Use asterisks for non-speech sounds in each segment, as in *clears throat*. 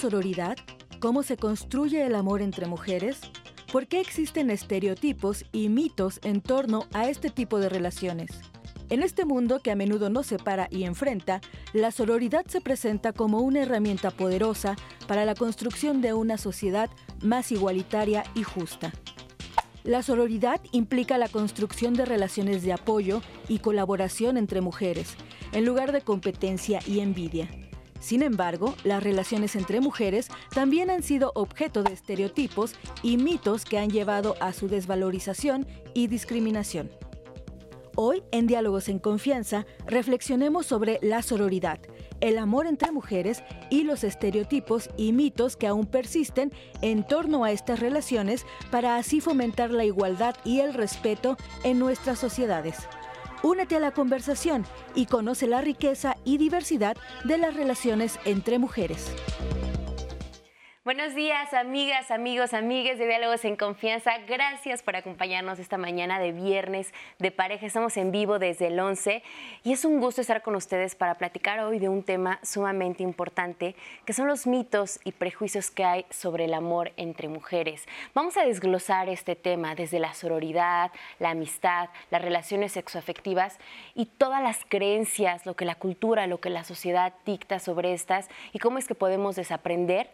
sororidad? ¿Cómo se construye el amor entre mujeres? ¿Por qué existen estereotipos y mitos en torno a este tipo de relaciones? En este mundo que a menudo nos separa y enfrenta, la sororidad se presenta como una herramienta poderosa para la construcción de una sociedad más igualitaria y justa. La sororidad implica la construcción de relaciones de apoyo y colaboración entre mujeres, en lugar de competencia y envidia. Sin embargo, las relaciones entre mujeres también han sido objeto de estereotipos y mitos que han llevado a su desvalorización y discriminación. Hoy, en Diálogos en Confianza, reflexionemos sobre la sororidad, el amor entre mujeres y los estereotipos y mitos que aún persisten en torno a estas relaciones para así fomentar la igualdad y el respeto en nuestras sociedades. Únete a la conversación y conoce la riqueza y diversidad de las relaciones entre mujeres. Buenos días, amigas, amigos, amigues de Diálogos en Confianza. Gracias por acompañarnos esta mañana de viernes de pareja. Estamos en vivo desde el 11 y es un gusto estar con ustedes para platicar hoy de un tema sumamente importante, que son los mitos y prejuicios que hay sobre el amor entre mujeres. Vamos a desglosar este tema desde la sororidad, la amistad, las relaciones sexoafectivas y todas las creencias, lo que la cultura, lo que la sociedad dicta sobre estas y cómo es que podemos desaprender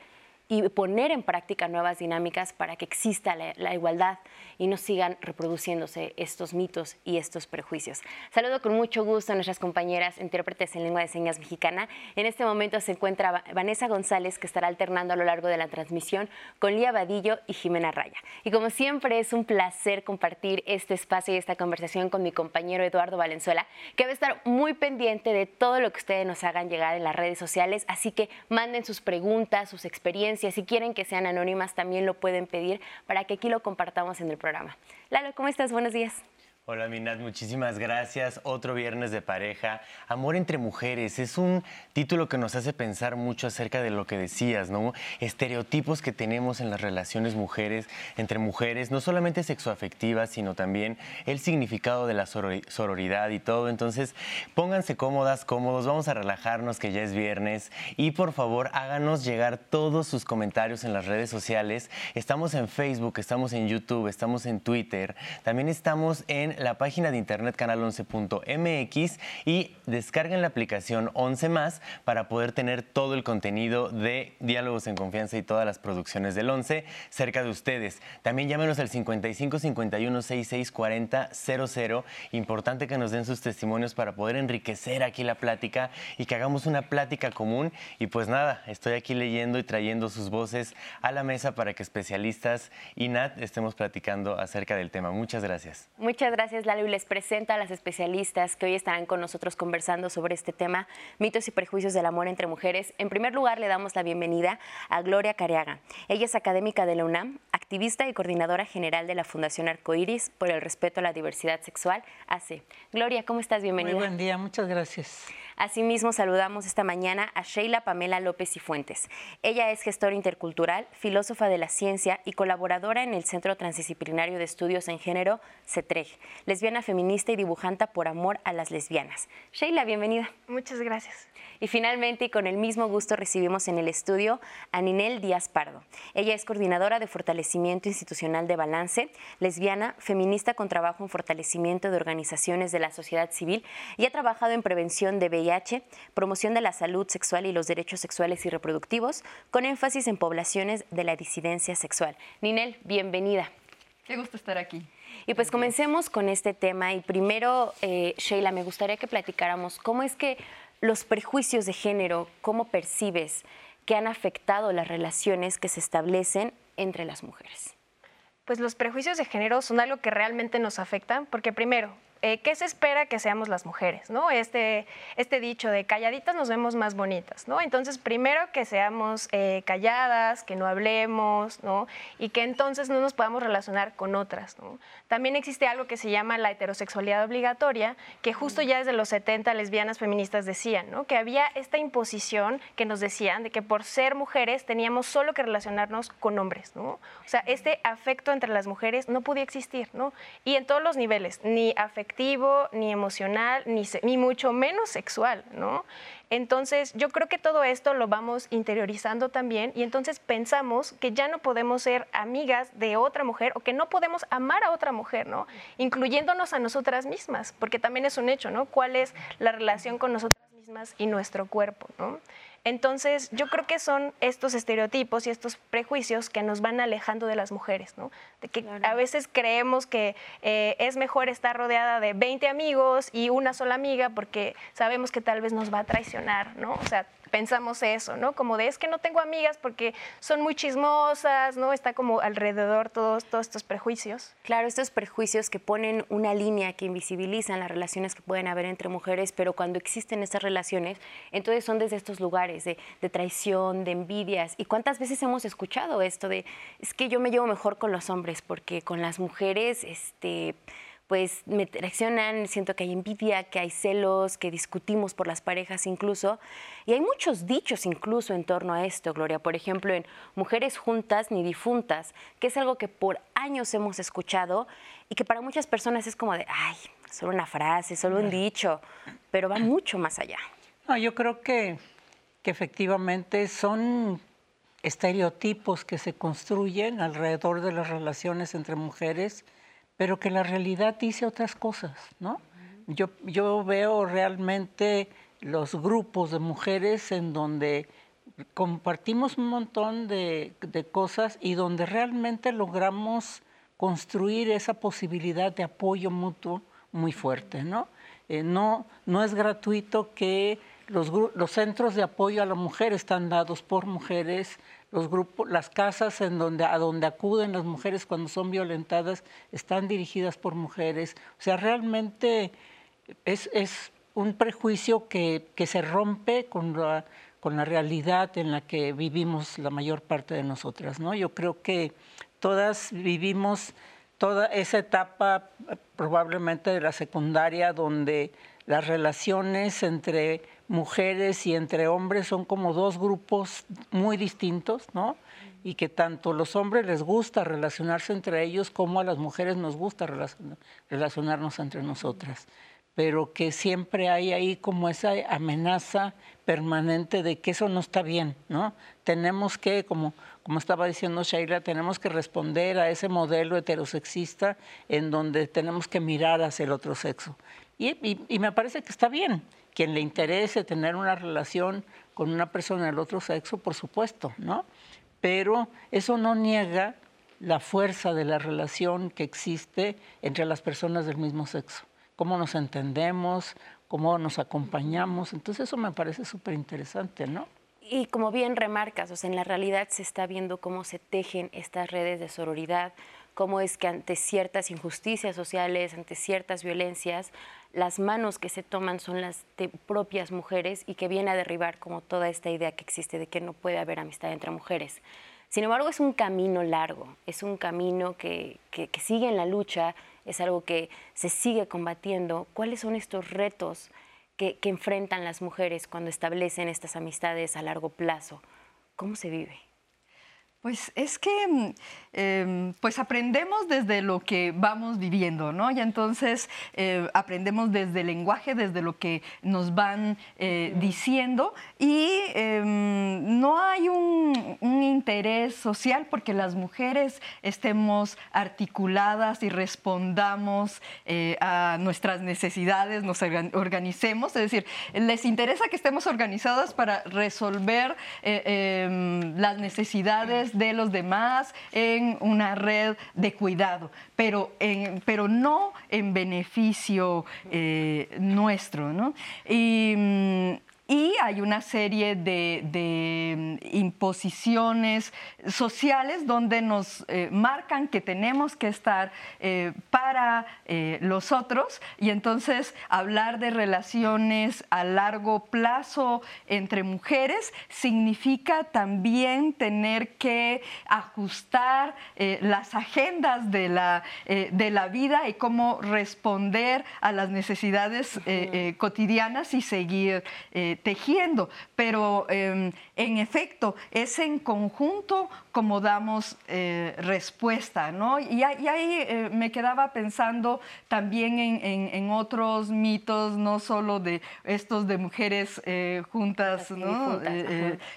y poner en práctica nuevas dinámicas para que exista la, igualdad y no sigan reproduciéndose estos mitos y estos prejuicios. Saludo con mucho gusto a nuestras compañeras intérpretes en lengua de señas mexicana. En este momento se encuentra Vanessa González, que estará alternando a lo largo de la transmisión con Lía Vadillo y Jimena Raya. Y como siempre es un placer compartir este espacio y esta conversación con mi compañero Eduardo Valenzuela, que va a estar muy pendiente de todo lo que ustedes nos hagan llegar en las redes sociales, así que manden sus preguntas, sus experiencias, si quieren que sean anónimas, también lo pueden pedir para que aquí lo compartamos en el programa. Lalo, ¿cómo estás? Buenos días. Hola Minat, muchísimas gracias. Otro viernes de pareja. Amor entre mujeres es un título que nos hace pensar mucho acerca de lo que decías, ¿no? Estereotipos que tenemos en las relaciones mujeres entre mujeres, no solamente sexoafectivas, sino también el significado de la sororidad y todo. Entonces, pónganse cómodas, cómodos, vamos a relajarnos que ya es viernes y por favor háganos llegar todos sus comentarios en las redes sociales. Estamos en Facebook, estamos en YouTube, estamos en Twitter, también estamos en la página de internet canal11.mx y descarguen la aplicación 11 más para poder tener todo el contenido de Diálogos en Confianza y todas las producciones del 11 cerca de ustedes. También llámenos al 55 51 66 40 00. Importante que nos den sus testimonios para poder enriquecer aquí la plática y que hagamos una plática común. Y pues nada, estoy aquí leyendo y trayendo sus voces a la mesa para que especialistas y Nat estemos platicando acerca del tema. Muchas gracias. Muchas gracias gracias, Lalo, y les presento a las especialistas que hoy estarán con nosotros conversando sobre este tema, mitos y prejuicios del amor entre mujeres. En primer lugar, le damos la bienvenida a Gloria Cariaga. Ella es académica de la UNAM, activista y coordinadora general de la Fundación Arcoiris por el respeto a la diversidad sexual, AC. Gloria, ¿cómo estás? Bienvenida. Muy buen día, muchas gracias. Asimismo, saludamos esta mañana a Sheila Pamela López y Fuentes. Ella es gestora intercultural, filósofa de la ciencia y colaboradora en el Centro Transdisciplinario de Estudios en Género, CETREG, lesbiana feminista y dibujanta por amor a las lesbianas. Sheila, bienvenida. Muchas gracias. Y finalmente, y con el mismo gusto, recibimos en el estudio a Ninel Díaz Pardo. Ella es coordinadora de fortalecimiento institucional de Balance, lesbiana, feminista con trabajo en fortalecimiento de organizaciones de la sociedad civil y ha trabajado en prevención de VIH, promoción de la salud sexual y los derechos sexuales y reproductivos, con énfasis en poblaciones de la disidencia sexual. Ninel, bienvenida. Qué gusto estar aquí. Y pues comencemos con este tema y primero, eh, Sheila, me gustaría que platicáramos cómo es que los prejuicios de género, cómo percibes que han afectado las relaciones que se establecen entre las mujeres. Pues los prejuicios de género son algo que realmente nos afectan, porque primero, eh, ¿qué se espera que seamos las mujeres? ¿no? Este, este dicho de calladitas nos vemos más bonitas. ¿no? Entonces, primero que seamos eh, calladas, que no hablemos, ¿no? y que entonces no nos podamos relacionar con otras. ¿no? También existe algo que se llama la heterosexualidad obligatoria, que justo ya desde los 70 lesbianas feministas decían, ¿no? que había esta imposición que nos decían de que por ser mujeres teníamos solo que relacionarnos con hombres. ¿no? O sea, este afecto entre las mujeres no podía existir, ¿no? y en todos los niveles, ni afecto ni emocional, ni, ni mucho menos sexual, ¿no? Entonces, yo creo que todo esto lo vamos interiorizando también y entonces pensamos que ya no podemos ser amigas de otra mujer o que no podemos amar a otra mujer, ¿no? Incluyéndonos a nosotras mismas, porque también es un hecho, ¿no? ¿Cuál es la relación con nosotras mismas y nuestro cuerpo, ¿no? Entonces, yo creo que son estos estereotipos y estos prejuicios que nos van alejando de las mujeres, ¿no? De que a veces creemos que eh, es mejor estar rodeada de 20 amigos y una sola amiga porque sabemos que tal vez nos va a traicionar, ¿no? O sea, pensamos eso, ¿no? Como de es que no tengo amigas porque son muy chismosas, ¿no? Está como alrededor todos, todos estos prejuicios. Claro, estos prejuicios que ponen una línea que invisibilizan las relaciones que pueden haber entre mujeres, pero cuando existen estas relaciones, entonces son desde estos lugares de, de traición, de envidias. ¿Y cuántas veces hemos escuchado esto de es que yo me llevo mejor con los hombres porque con las mujeres, este pues me traicionan, siento que hay envidia, que hay celos, que discutimos por las parejas incluso. Y hay muchos dichos incluso en torno a esto, Gloria. Por ejemplo, en Mujeres Juntas ni Difuntas, que es algo que por años hemos escuchado y que para muchas personas es como de, ay, solo una frase, solo un dicho, pero va mucho más allá. No, yo creo que, que efectivamente son estereotipos que se construyen alrededor de las relaciones entre mujeres pero que la realidad dice otras cosas, ¿no? Yo, yo veo realmente los grupos de mujeres en donde compartimos un montón de, cosas y donde realmente logramos construir esa posibilidad de apoyo mutuo muy fuerte, ¿no? Eh, no, no es gratuito que los, los centros de apoyo a la mujer están dados por mujeres, las casas en donde, a donde acuden las mujeres cuando son violentadas están dirigidas por mujeres. O sea, realmente es, es un prejuicio que, que, se rompe con la, con la realidad en la que vivimos la mayor parte de nosotras. ¿no? Yo creo que todas vivimos toda esa etapa probablemente de la secundaria donde las relaciones entre mujeres y entre hombres son como dos grupos muy distintos, ¿no? Y que tanto los hombres les gusta relacionarse entre ellos como a las mujeres nos gusta relacionarnos entre nosotras. Pero que siempre hay ahí como esa amenaza permanente de que eso no está bien, ¿no? Tenemos que, como, como estaba diciendo Sheila, tenemos que responder a ese modelo heterosexista en donde tenemos que mirar hacia el otro sexo. y me parece que está bien quien le interese tener una relación con una persona del otro sexo, por supuesto, ¿no? Pero eso no niega la fuerza de la relación que existe entre las personas del mismo sexo, cómo nos entendemos, cómo nos acompañamos, entonces eso me parece súper interesante, ¿no? Y como bien remarcas, o sea, en la realidad se está viendo cómo se tejen estas redes de sororidad, cómo es que ante ciertas injusticias sociales, ante ciertas violencias, las manos que se toman son las de propias mujeres y que viene a derribar como toda esta idea que existe de que no puede haber amistad entre mujeres. Sin embargo, es un camino largo, es un camino que, sigue en la lucha, es algo que se sigue combatiendo. ¿Cuáles son estos retos que enfrentan las mujeres cuando establecen estas amistades a largo plazo? ¿Cómo se vive? Pues es que mm, em, pues aprendemos desde lo que vamos viviendo, ¿no? Y entonces eh, aprendemos desde el lenguaje, desde lo que nos van eh, diciendo y em, no hay un, interés social porque las mujeres estemos articuladas y respondamos eh, a nuestras necesidades, nos organicemos, es decir, les interesa que estemos organizadas para resolver em, las necesidades de los demás en una red de cuidado, pero, pero no en beneficio eh, nuestro. ¿no? Y, mm, y hay una serie de, mm, imposiciones sociales donde nos eh, marcan que tenemos que estar eh, para eh, los otros. Y entonces hablar de relaciones a largo plazo entre mujeres significa también tener que ajustar las agendas de la, de la vida y cómo responder a las necesidades cotidianas y seguir eh, tejiendo, pero em, en efecto es en conjunto como damos eh, respuesta, ¿no? Y, ahí me quedaba pensando también en, otros mitos, no solo de estos de mujeres juntas, ¿no?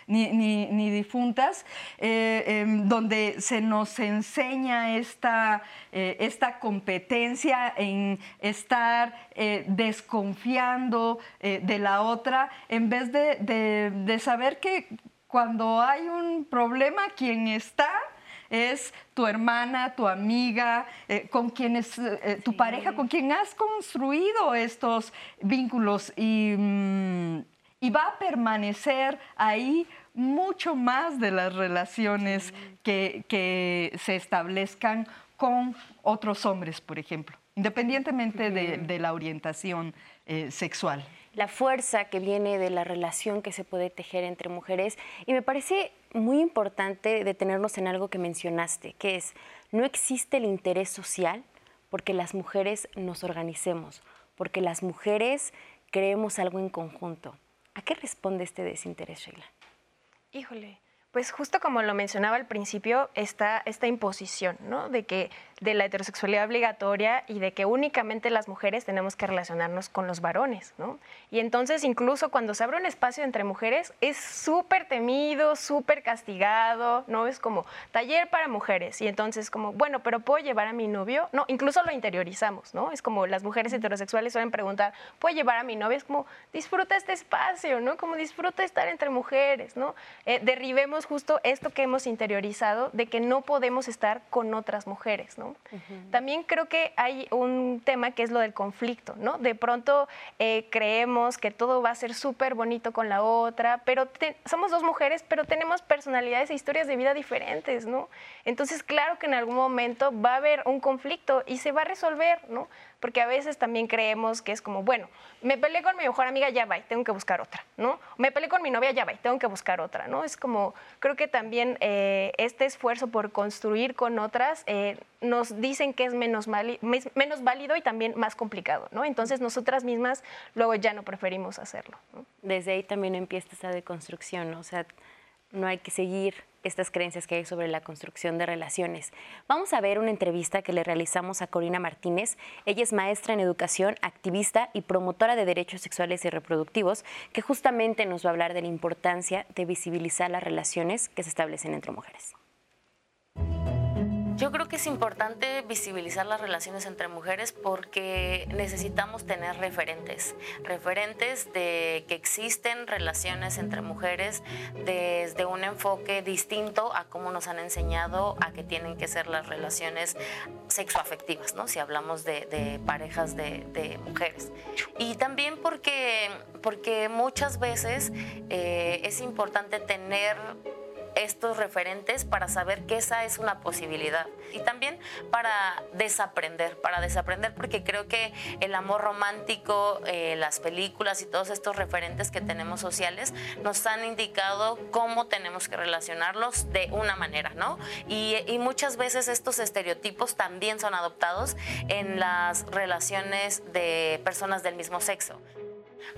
ni, ni, difuntas, em, donde se nos enseña esta, esta competencia en estar desconfiando de la otra, en vez de, saber que cuando hay un problema, quien está es tu hermana, tu amiga, eh, con quien es eh, tu pareja, con quien has construido estos vínculos. Mm, y, va a permanecer ahí mucho más de las relaciones que, se establezcan con otros hombres, por ejemplo, independientemente de, la orientación eh, sexual la fuerza que viene de la relación que se puede tejer entre mujeres. Y me parece muy importante detenernos en algo que mencionaste, que es, no existe el interés social porque las mujeres nos organicemos, porque las mujeres creemos algo en conjunto. ¿A qué responde este desinterés, Sheila? Híjole, pues justo como lo mencionaba al principio, está esta imposición, ¿no? De que de la heterosexualidad obligatoria y de que únicamente las mujeres tenemos que relacionarnos con los varones, ¿no? Y entonces incluso cuando se abre un espacio entre mujeres es súper temido, súper castigado, ¿no? Es como taller para mujeres y entonces como, bueno, pero ¿puedo llevar a mi novio? No, incluso lo interiorizamos, ¿no? Es como las mujeres heterosexuales suelen preguntar, ¿puedo llevar a mi novio? Es como, disfruta este espacio, ¿no? Como disfruta estar entre mujeres, ¿no? Eh, derribemos justo esto que hemos interiorizado de que no podemos estar con otras mujeres, ¿no? También creo que hay un tema que es lo del conflicto, ¿no? De pronto eh, creemos que todo va a ser súper bonito con la otra, pero somos dos mujeres, pero tenemos personalidades e historias de vida diferentes, ¿no? Entonces, claro que en algún momento va a haber un conflicto y se va a resolver, ¿no? Porque a veces también creemos que es como, bueno, me peleé con mi mejor amiga, ya va, tengo que buscar otra, ¿no? Me peleé con mi novia, ya va, tengo que buscar otra, ¿no? Es como, creo que también eh, este esfuerzo por construir con otras eh, nos dicen que es menos, menos válido y también más complicado, ¿no? Entonces nosotras mismas luego ya no preferimos hacerlo. Desde ahí también empieza esa deconstrucción, ¿no? O sea, no hay que seguir estas creencias que hay sobre la construcción de relaciones. Vamos a ver una entrevista que le realizamos a Corina Martínez. Ella es maestra en educación, activista y promotora de derechos sexuales y reproductivos, que justamente nos va a hablar de la importancia de visibilizar las relaciones que se establecen entre mujeres. Es importante visibilizar las relaciones entre mujeres porque necesitamos tener referentes, referentes de que existen relaciones entre mujeres desde un enfoque distinto a cómo nos han enseñado a que tienen que ser las relaciones sexoafectivas, ¿no? Si hablamos de, parejas de, mujeres. Y también porque, porque muchas veces eh, es importante tener estos referentes para saber que esa es una posibilidad y también para desaprender, para desaprender porque creo que el amor romántico, eh, las películas y todos estos referentes que tenemos sociales nos han indicado cómo tenemos que relacionarlos de una manera, ¿no? Y, y muchas veces estos estereotipos también son adoptados en las relaciones de personas del mismo sexo.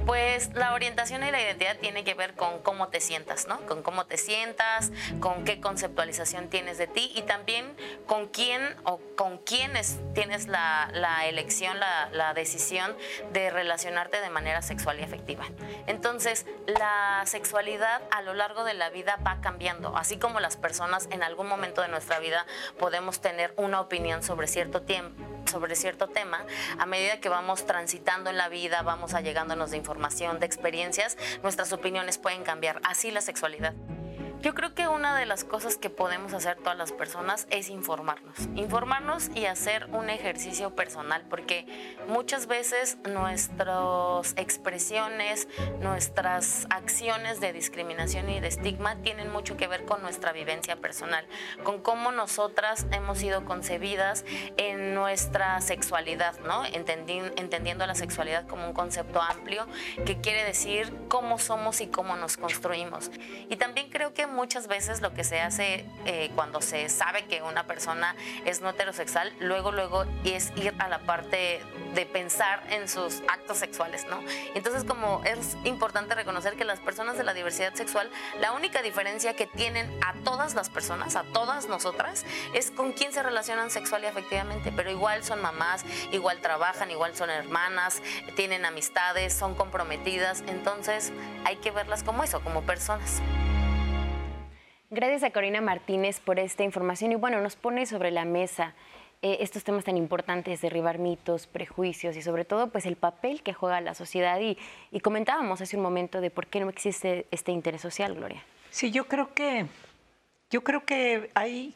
Pues la orientación y la identidad tiene que ver con cómo te sientas, ¿no? Con cómo te sientas, con qué conceptualización tienes de ti y también con quién o con quiénes tienes la, elección, la, la, decisión de relacionarte de manera sexual y afectiva. Entonces, la sexualidad a lo largo de la vida va cambiando, así como las personas en algún momento de nuestra vida podemos tener una opinión sobre cierto tiempo sobre cierto tema, a medida que vamos transitando en la vida, vamos allegándonos de información, de experiencias, nuestras opiniones pueden cambiar. Así la sexualidad. Yo creo que una de las cosas que podemos hacer todas las personas es informarnos. Informarnos y hacer un ejercicio personal, porque muchas veces nuestras expresiones, nuestras acciones de discriminación y de estigma tienen mucho que ver con nuestra vivencia personal, con cómo nosotras hemos sido concebidas en nuestra sexualidad, ¿no? entendiendo la sexualidad como un concepto amplio que quiere decir cómo somos y cómo nos construimos. Y también creo que muchas veces lo que se hace eh, cuando se sabe que una persona es no heterosexual, luego, luego es ir a la parte de pensar en sus actos sexuales, ¿no? Entonces, como es importante reconocer que las personas de la diversidad sexual, la única diferencia que tienen a todas las personas, a todas nosotras, es con quién se relacionan sexual y afectivamente, pero igual son mamás, igual trabajan, igual son hermanas, tienen amistades, son comprometidas, entonces hay que verlas como eso, como personas. Gracias a Corina Martínez por esta información y bueno, nos pone sobre la mesa eh, estos temas tan importantes, derribar mitos, prejuicios y sobre todo pues el papel que juega la sociedad y, y comentábamos hace un momento de por qué no existe este interés social, Gloria. Sí, yo creo que yo creo que hay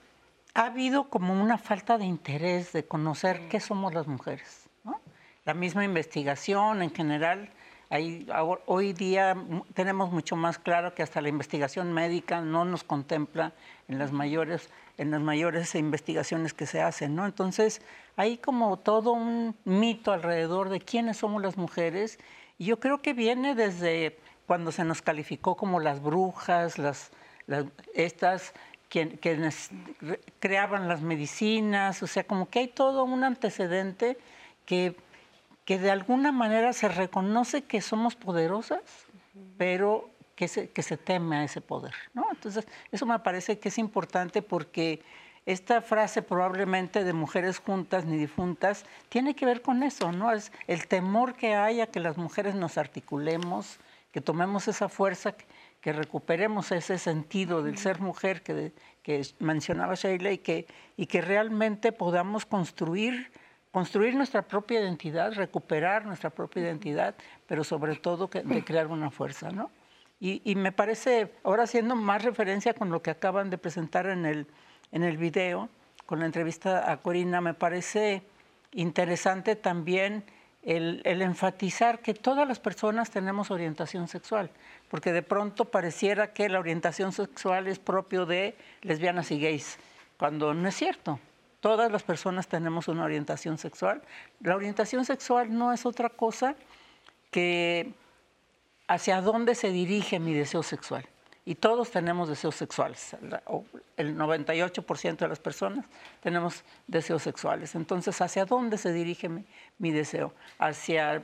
ha habido como una falta de interés de conocer qué somos las mujeres. ¿no? La misma investigación en general hoy día tenemos mucho más claro que hasta la investigación médica no nos contempla en las mayores, en las mayores investigaciones que se hacen, ¿no? Entonces, hay como todo un mito alrededor de quiénes somos las mujeres, y yo creo que viene desde cuando se nos calificó como las brujas, las, estas quienes creaban las medicinas, o sea, como que hay todo un antecedente que que de alguna manera se reconoce que somos poderosas, pero que se, que se teme a ese poder. ¿no? Entonces, eso me parece que es importante porque esta frase probablemente de mujeres juntas ni difuntas tiene que ver con eso, ¿no? Es el temor que hay a que las mujeres nos articulemos, que tomemos esa fuerza, que, recuperemos ese sentido del ser mujer que, que mencionaba Sheila y que, y que realmente podamos construir construir nuestra propia identidad, recuperar nuestra propia identidad, pero sobre todo de crear una fuerza, ¿no? Y, me parece, ahora haciendo más referencia con lo que acaban de presentar en el, en el video, con la entrevista a Corina, me parece interesante también el, el, enfatizar que todas las personas tenemos orientación sexual, porque de pronto pareciera que la orientación sexual es propio de lesbianas y gays, cuando no es cierto. Todas las personas tenemos una orientación sexual. La orientación sexual no es otra cosa que hacia dónde se dirige mi deseo sexual. Y todos tenemos deseos sexuales. El 98% de las personas tenemos deseos sexuales. Entonces, ¿hacia dónde se dirige mi, deseo? ¿Hacia,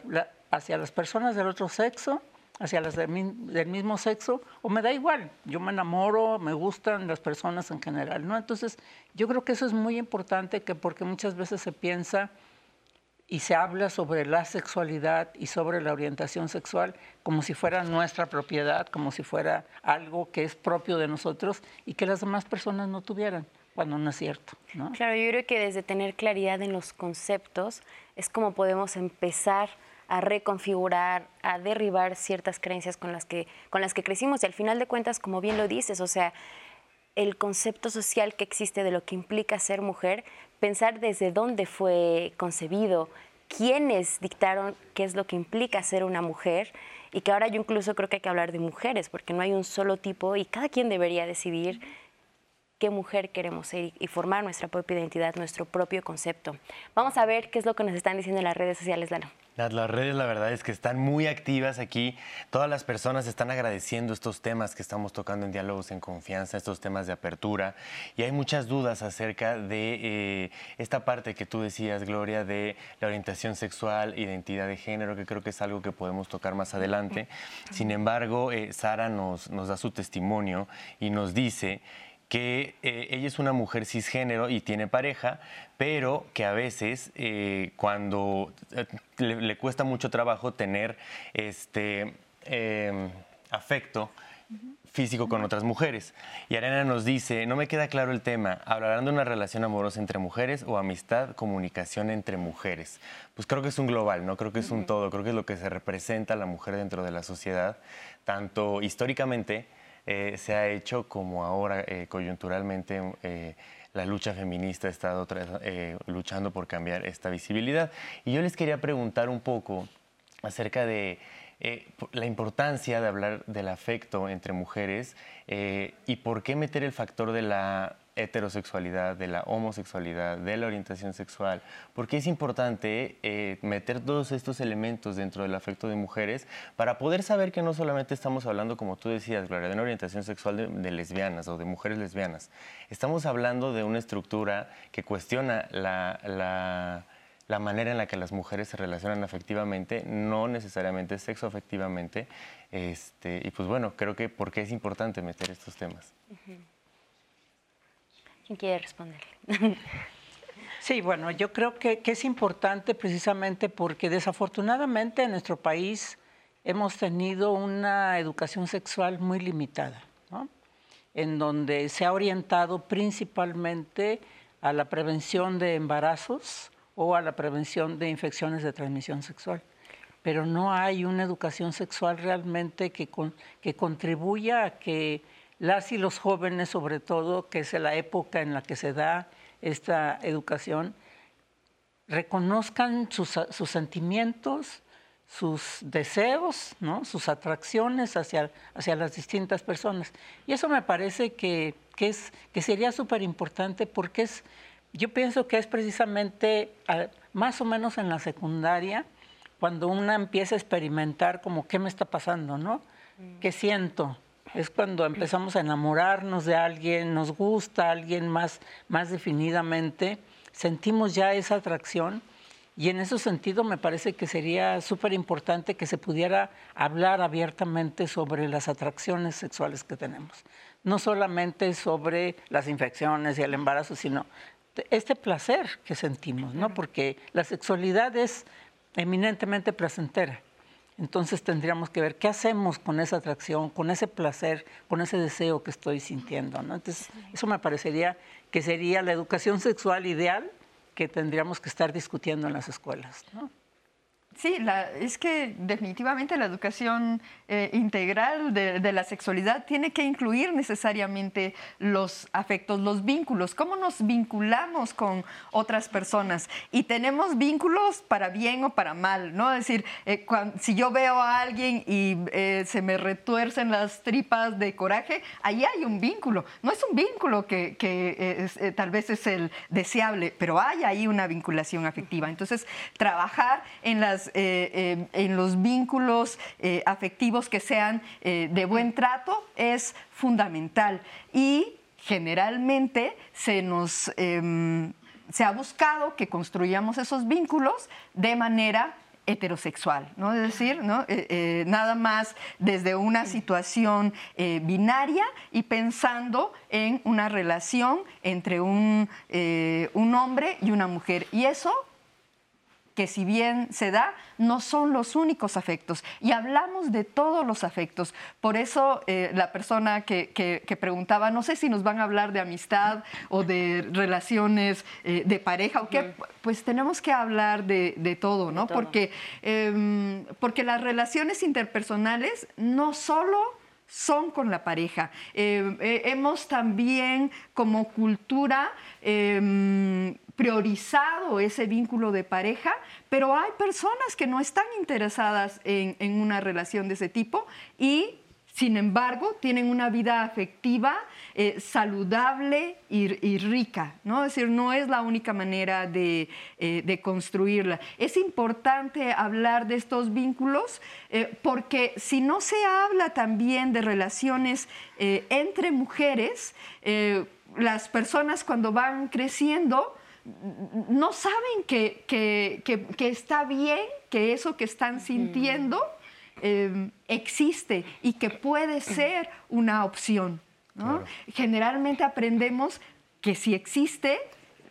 ¿Hacia las personas del otro sexo? Hacia las del, mismo sexo o me da igual, yo me enamoro, me gustan las personas en general, ¿no? Entonces, yo creo que eso es muy importante que porque muchas veces se piensa y se habla sobre la sexualidad y sobre la orientación sexual como si fuera nuestra propiedad, como si fuera algo que es propio de nosotros y que las demás personas no tuvieran, cuando no es cierto. Claro, yo creo que desde tener claridad en los conceptos es como podemos empezar a reconfigurar, a derribar ciertas creencias con las que, con las que crecimos. Y al final de cuentas, como bien lo dices, o sea, el concepto social que existe de lo que implica ser mujer, pensar desde dónde fue concebido, quiénes dictaron qué es lo que implica ser una mujer y que ahora yo incluso creo que hay que hablar de mujeres porque no hay un solo tipo y cada quien debería decidir qué mujer queremos ser y formar nuestra propia identidad, nuestro propio concepto. Vamos a ver qué es lo que nos están diciendo en las redes sociales, Lalo. Las redes la verdad es que están muy activas aquí. Todas las personas están agradeciendo estos temas que estamos tocando en Diálogos en Confianza, estos temas de apertura. Y hay muchas dudas acerca de eh, esta parte que tú decías, Gloria, de la orientación sexual, identidad de género, que creo que es algo que podemos tocar más adelante. Sin embargo, eh, Sara nos, nos da su testimonio y nos dice que eh, ella es una mujer cisgénero y tiene pareja, pero que a veces eh, cuando eh, le, cuesta mucho trabajo tener este em, afecto físico con otras mujeres. Y Arena nos dice, no me queda claro el tema, ¿hablarán de una relación amorosa entre mujeres o amistad, comunicación entre mujeres? Pues creo que es un global, ¿no? Creo que es un todo, creo que es lo que se representa la mujer dentro de la sociedad, tanto históricamente, eh, se ha hecho como ahora eh, coyunturalmente eh, la lucha feminista ha estado luchando por cambiar esta visibilidad. Y yo les quería preguntar un poco acerca de la importancia de hablar del afecto entre mujeres y por qué meter el factor de la heterosexualidad, de la homosexualidad, de la orientación sexual, porque es importante eh, meter todos estos elementos dentro del afecto de mujeres para poder saber que no solamente estamos hablando, como tú decías, Gloria, de una orientación sexual de, lesbianas o de mujeres lesbianas, estamos hablando de una estructura que cuestiona la, la manera en la que las mujeres se relacionan afectivamente, no necesariamente sexo afectivamente. Este, y pues bueno, creo que porque es importante meter estos temas. ¿Quién quiere responderle? *laughs* Sí, bueno, yo creo que, es importante precisamente porque desafortunadamente en nuestro país hemos tenido una educación sexual muy limitada, en donde se ha orientado principalmente a la prevención de embarazos o a la prevención de infecciones de transmisión sexual. Pero no hay una educación sexual realmente que, que contribuya a que las y los jóvenes, sobre todo, que es la época en la que se da esta educación, reconozcan sus, sentimientos, sus deseos, ¿no? sus atracciones hacia, hacia las distintas personas. Y eso me parece que, es, que sería súper importante porque es, yo pienso que es precisamente más o menos en la secundaria cuando una empieza a experimentar como qué me está pasando, ¿no? ¿Qué siento? Es cuando empezamos a enamorarnos de alguien, nos gusta alguien más, más definidamente, sentimos ya esa atracción y en ese sentido me parece que sería súper importante que se pudiera hablar abiertamente sobre las atracciones sexuales que tenemos. No solamente sobre las infecciones y el embarazo, sino este placer que sentimos, ¿no? Porque la sexualidad es eminentemente placentera. Entonces tendríamos que ver qué hacemos con esa atracción, con ese placer, con ese deseo que estoy sintiendo. ¿no? Entonces, eso me parecería que sería la educación sexual ideal que tendríamos que estar discutiendo en las escuelas. ¿no? Sí, es que definitivamente la educación eh, integral de, la sexualidad tiene que incluir necesariamente los afectos, los vínculos, cómo nos vinculamos con otras personas. Y tenemos vínculos para bien o para mal, ¿no? Es decir, eh, si yo veo a alguien y eh, se me retuercen las tripas de coraje, ahí hay un vínculo. No es un vínculo que, tal vez es el deseable, pero hay ahí una vinculación afectiva. Entonces, trabajar en las eh, eh, en los vínculos eh, afectivos que sean de buen trato es fundamental. Y generalmente se nos em, se ha buscado que construyamos esos vínculos de manera heterosexual, ¿no? Es decir, ¿no? nada más desde una situación binaria y pensando en una relación entre un, un hombre y una mujer. Y eso que si bien se da, no son los únicos afectos. Y hablamos de todos los afectos. Por eso eh, la persona que, preguntaba, no sé si nos van a hablar de amistad o de relaciones eh, de pareja o qué, pues tenemos que hablar de, todo, ¿no? Porque, em, porque las relaciones interpersonales no solo son con la pareja. Em, hemos también como cultura em, priorizado ese vínculo de pareja, pero hay personas que no están interesadas en, una relación de ese tipo y sin embargo, tienen una vida afectiva eh, saludable y, rica, ¿no? Es decir, no es la única manera de, eh, construirla. Es importante hablar de estos vínculos eh, porque si no se habla también de relaciones entre mujeres, las personas cuando van creciendo, no saben que, está bien, que eso que están sintiendo em, existe y que puede ser una opción. Generalmente aprendemos que si existe,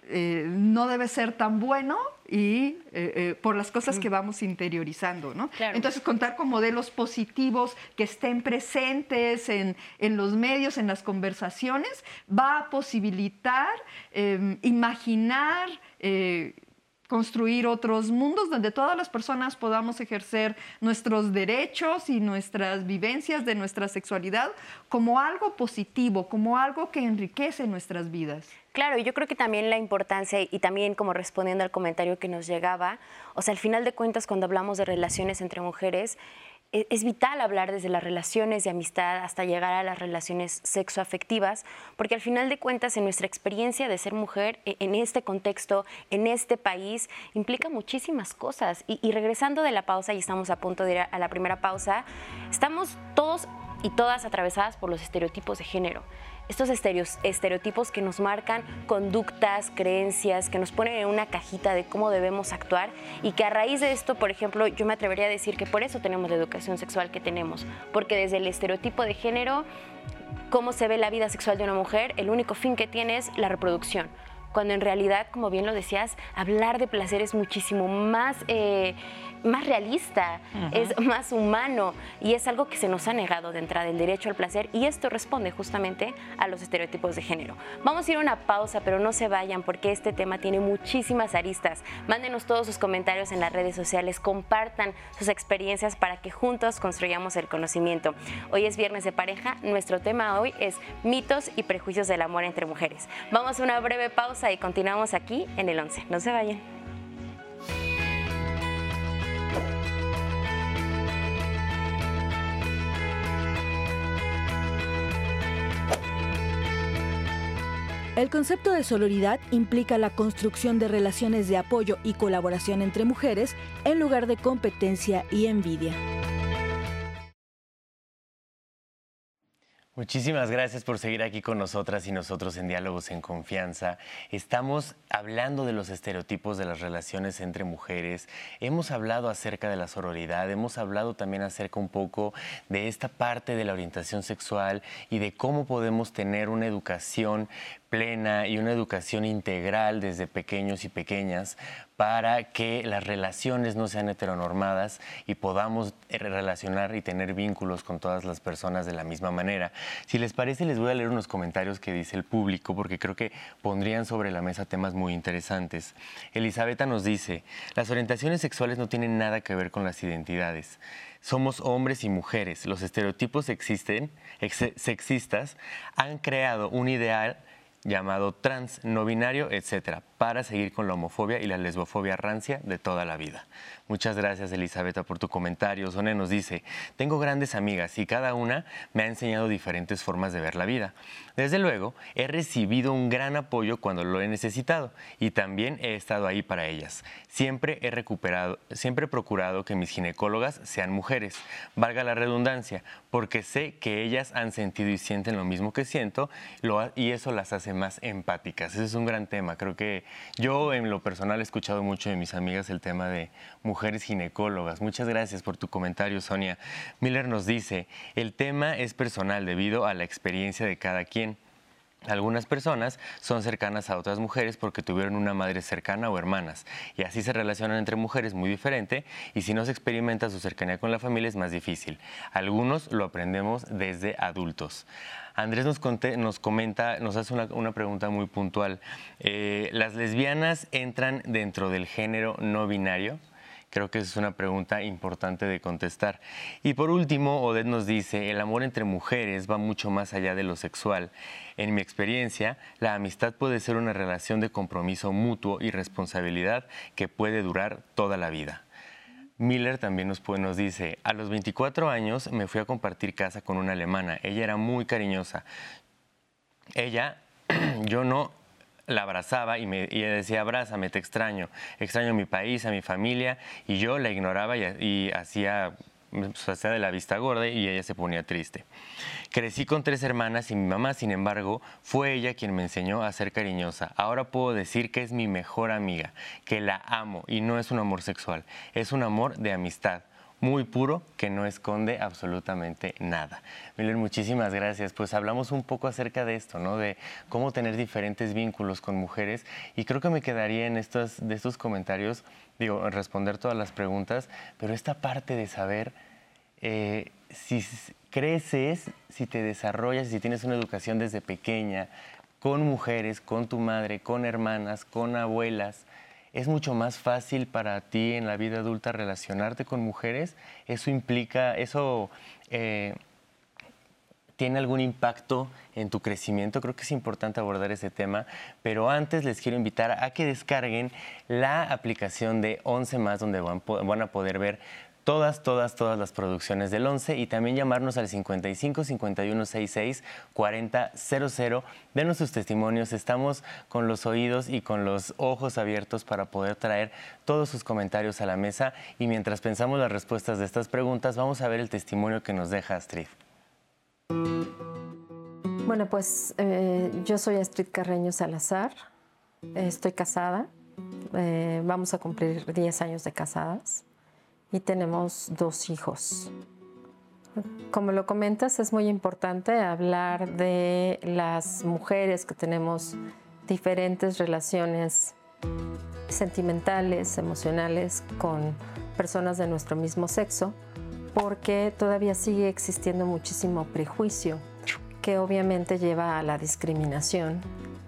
eh, no debe ser tan bueno y eh, eh, por las cosas que vamos interiorizando, ¿no? Entonces, contar con modelos positivos que estén presentes en, los medios, en las conversaciones, va a posibilitar em, imaginar construir otros mundos donde todas las personas podamos ejercer nuestros derechos y nuestras vivencias de nuestra sexualidad como algo positivo, como algo que enriquece nuestras vidas. Claro, yo creo que también la importancia y también como respondiendo al comentario que nos llegaba, o sea, al final de cuentas cuando hablamos de relaciones entre mujeres, es vital hablar desde las relaciones de amistad hasta llegar a las relaciones sexoafectivas, porque al final de cuentas en nuestra experiencia de ser mujer e, en este contexto, en este país, implica muchísimas cosas. Y, y regresando de la pausa, y estamos a punto de ir a la primera pausa, estamos todos y todas atravesadas por los estereotipos de género estos estereotipos que nos marcan conductas, creencias, que nos ponen en una cajita de cómo debemos actuar y que a raíz de esto, por ejemplo, yo me atrevería a decir que por eso tenemos la educación sexual que tenemos, porque desde el estereotipo de género, cómo se ve la vida sexual de una mujer, el único fin que tiene es la reproducción cuando en realidad, como bien lo decías, hablar de placer es muchísimo más... Eh, más realista, es más humano y es algo que se nos ha negado de entrada, el derecho al placer y esto responde justamente a los estereotipos de género. Vamos a ir a una pausa, pero no se vayan porque este tema tiene muchísimas aristas. Mándenos todos sus comentarios en las redes sociales, compartan sus experiencias para que juntos construyamos el conocimiento. Hoy es viernes de pareja, nuestro tema hoy es mitos y prejuicios del amor entre mujeres. Vamos a una breve pausa y continuamos aquí en el 11. No se vayan. El concepto de sororidad implica la construcción de relaciones de apoyo y colaboración entre mujeres en lugar de competencia y envidia. Muchísimas gracias por seguir aquí con nosotras y nosotros en Diálogos en Confianza. Estamos hablando de los estereotipos de las relaciones entre mujeres. Hemos hablado acerca de la sororidad, hemos hablado también acerca un poco de esta parte de la orientación sexual y de cómo podemos tener una educación plena y una educación integral desde pequeños y pequeñas para que las relaciones no sean heteronormadas y podamos relacionar y tener vínculos con todas las personas de la misma manera. Si les parece, les voy a leer unos comentarios que dice el público porque creo que pondrían sobre la mesa temas muy interesantes. Elizabeth nos dice, las orientaciones sexuales no tienen nada que ver con las identidades. Somos hombres y mujeres. Los estereotipos existen, sexistas han creado un ideal llamado trans, no binario, etcétera, para seguir con la homofobia y la lesbofobia rancia de toda la vida. Muchas gracias, Elizabeth, por tu comentario. Sone nos dice, tengo grandes amigas y cada una me ha enseñado diferentes formas de ver la vida. Desde luego, he recibido un gran apoyo cuando lo he necesitado y también he estado ahí para ellas. Siempre he recuperado, siempre he procurado que mis ginecólogas sean mujeres, valga la redundancia, porque sé que ellas han sentido y sienten lo mismo que siento y eso las hace más empáticas. Ese es un gran tema. Creo que yo en lo personal he escuchado mucho de mis amigas el tema de mujeres ginecólogas. Muchas gracias por tu comentario, Sonia. Miller nos dice, el tema es personal debido a la experiencia de cada quien. Algunas personas son cercanas a otras mujeres porque tuvieron una madre cercana o hermanas y así se relacionan entre mujeres muy diferente y si no se experimenta su cercanía con la familia es más difícil. Algunos lo aprendemos desde adultos. Andrés nos, nos comenta, nos hace una, pregunta muy puntual. Eh, ¿Las lesbianas entran dentro del género no binario? Creo que es una pregunta importante de contestar. Y por último, Odette nos dice, el amor entre mujeres va mucho más allá de lo sexual. En mi experiencia, la amistad puede ser una relación de compromiso mutuo y responsabilidad que puede durar toda la vida. Miller también nos, nos, dice, a los 24 años me fui a compartir casa con una alemana. Ella era muy cariñosa. Ella, *clears throat* yo no la abrazaba y, me, ella decía, abrázame, te extraño, extraño a mi país, a mi familia, y yo la ignoraba y, hacía hacía de la vista gorda y ella se ponía triste. Crecí con tres hermanas y mi mamá, sin embargo, fue ella quien me enseñó a ser cariñosa. Ahora puedo decir que es mi mejor amiga, que la amo y no es un amor sexual, es un amor de amistad muy puro que no esconde absolutamente nada. Miller, muchísimas gracias. Pues hablamos un poco acerca de esto, ¿no? De cómo tener diferentes vínculos con mujeres y creo que me quedaría en estos, de estos comentarios, digo, responder todas las preguntas, pero esta parte de saber eh, si creces, si te desarrollas, si tienes una educación desde pequeña, con mujeres, con tu madre, con hermanas, con abuelas, es mucho más fácil para ti en la vida adulta relacionarte con mujeres. Eso implica, eso eh, tiene algún impacto en tu crecimiento. Creo que es importante abordar ese tema, pero antes les quiero invitar a que descarguen la aplicación de 11 más donde van, van a poder ver todas, todas, todas las producciones del 11 y también llamarnos al 55 51 66 40 00. Denos sus testimonios. Estamos con los oídos y con los ojos abiertos para poder traer todos sus comentarios a la mesa. Y mientras pensamos las respuestas de estas preguntas, vamos a ver el testimonio que nos deja Astrid. Bueno, pues eh, yo soy Astrid Carreño Salazar. Estoy casada. Eh, vamos a cumplir 10 años de casadas y tenemos dos hijos. Como lo comentas, es muy importante hablar de las mujeres que tenemos diferentes relaciones sentimentales, emocionales con personas de nuestro mismo sexo, porque todavía sigue existiendo muchísimo prejuicio que obviamente lleva a la discriminación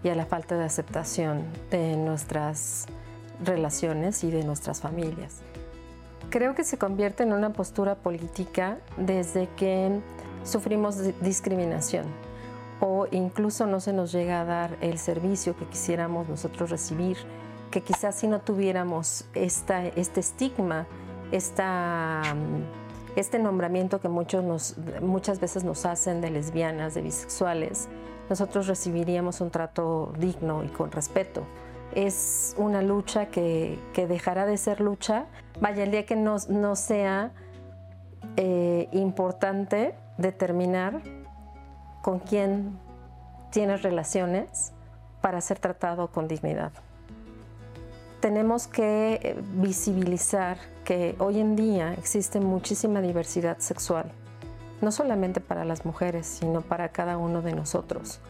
y a la falta de aceptación de nuestras relaciones y de nuestras familias creo que se convierte en una postura política desde que sufrimos discriminación o incluso no se nos llega a dar el servicio que quisiéramos nosotros recibir, que quizás si no tuviéramos esta, este estigma, esta, este nombramiento que muchos nos, muchas veces nos hacen de lesbianas, de bisexuales, nosotros recibiríamos un trato digno y con respeto es una lucha que, dejará de ser lucha. Vaya, el día que no, sea eh, importante determinar con quién tienes relaciones para ser tratado con dignidad. Tenemos que eh, visibilizar que hoy en día existe muchísima diversidad sexual, no solamente para las mujeres, sino para cada uno de nosotros.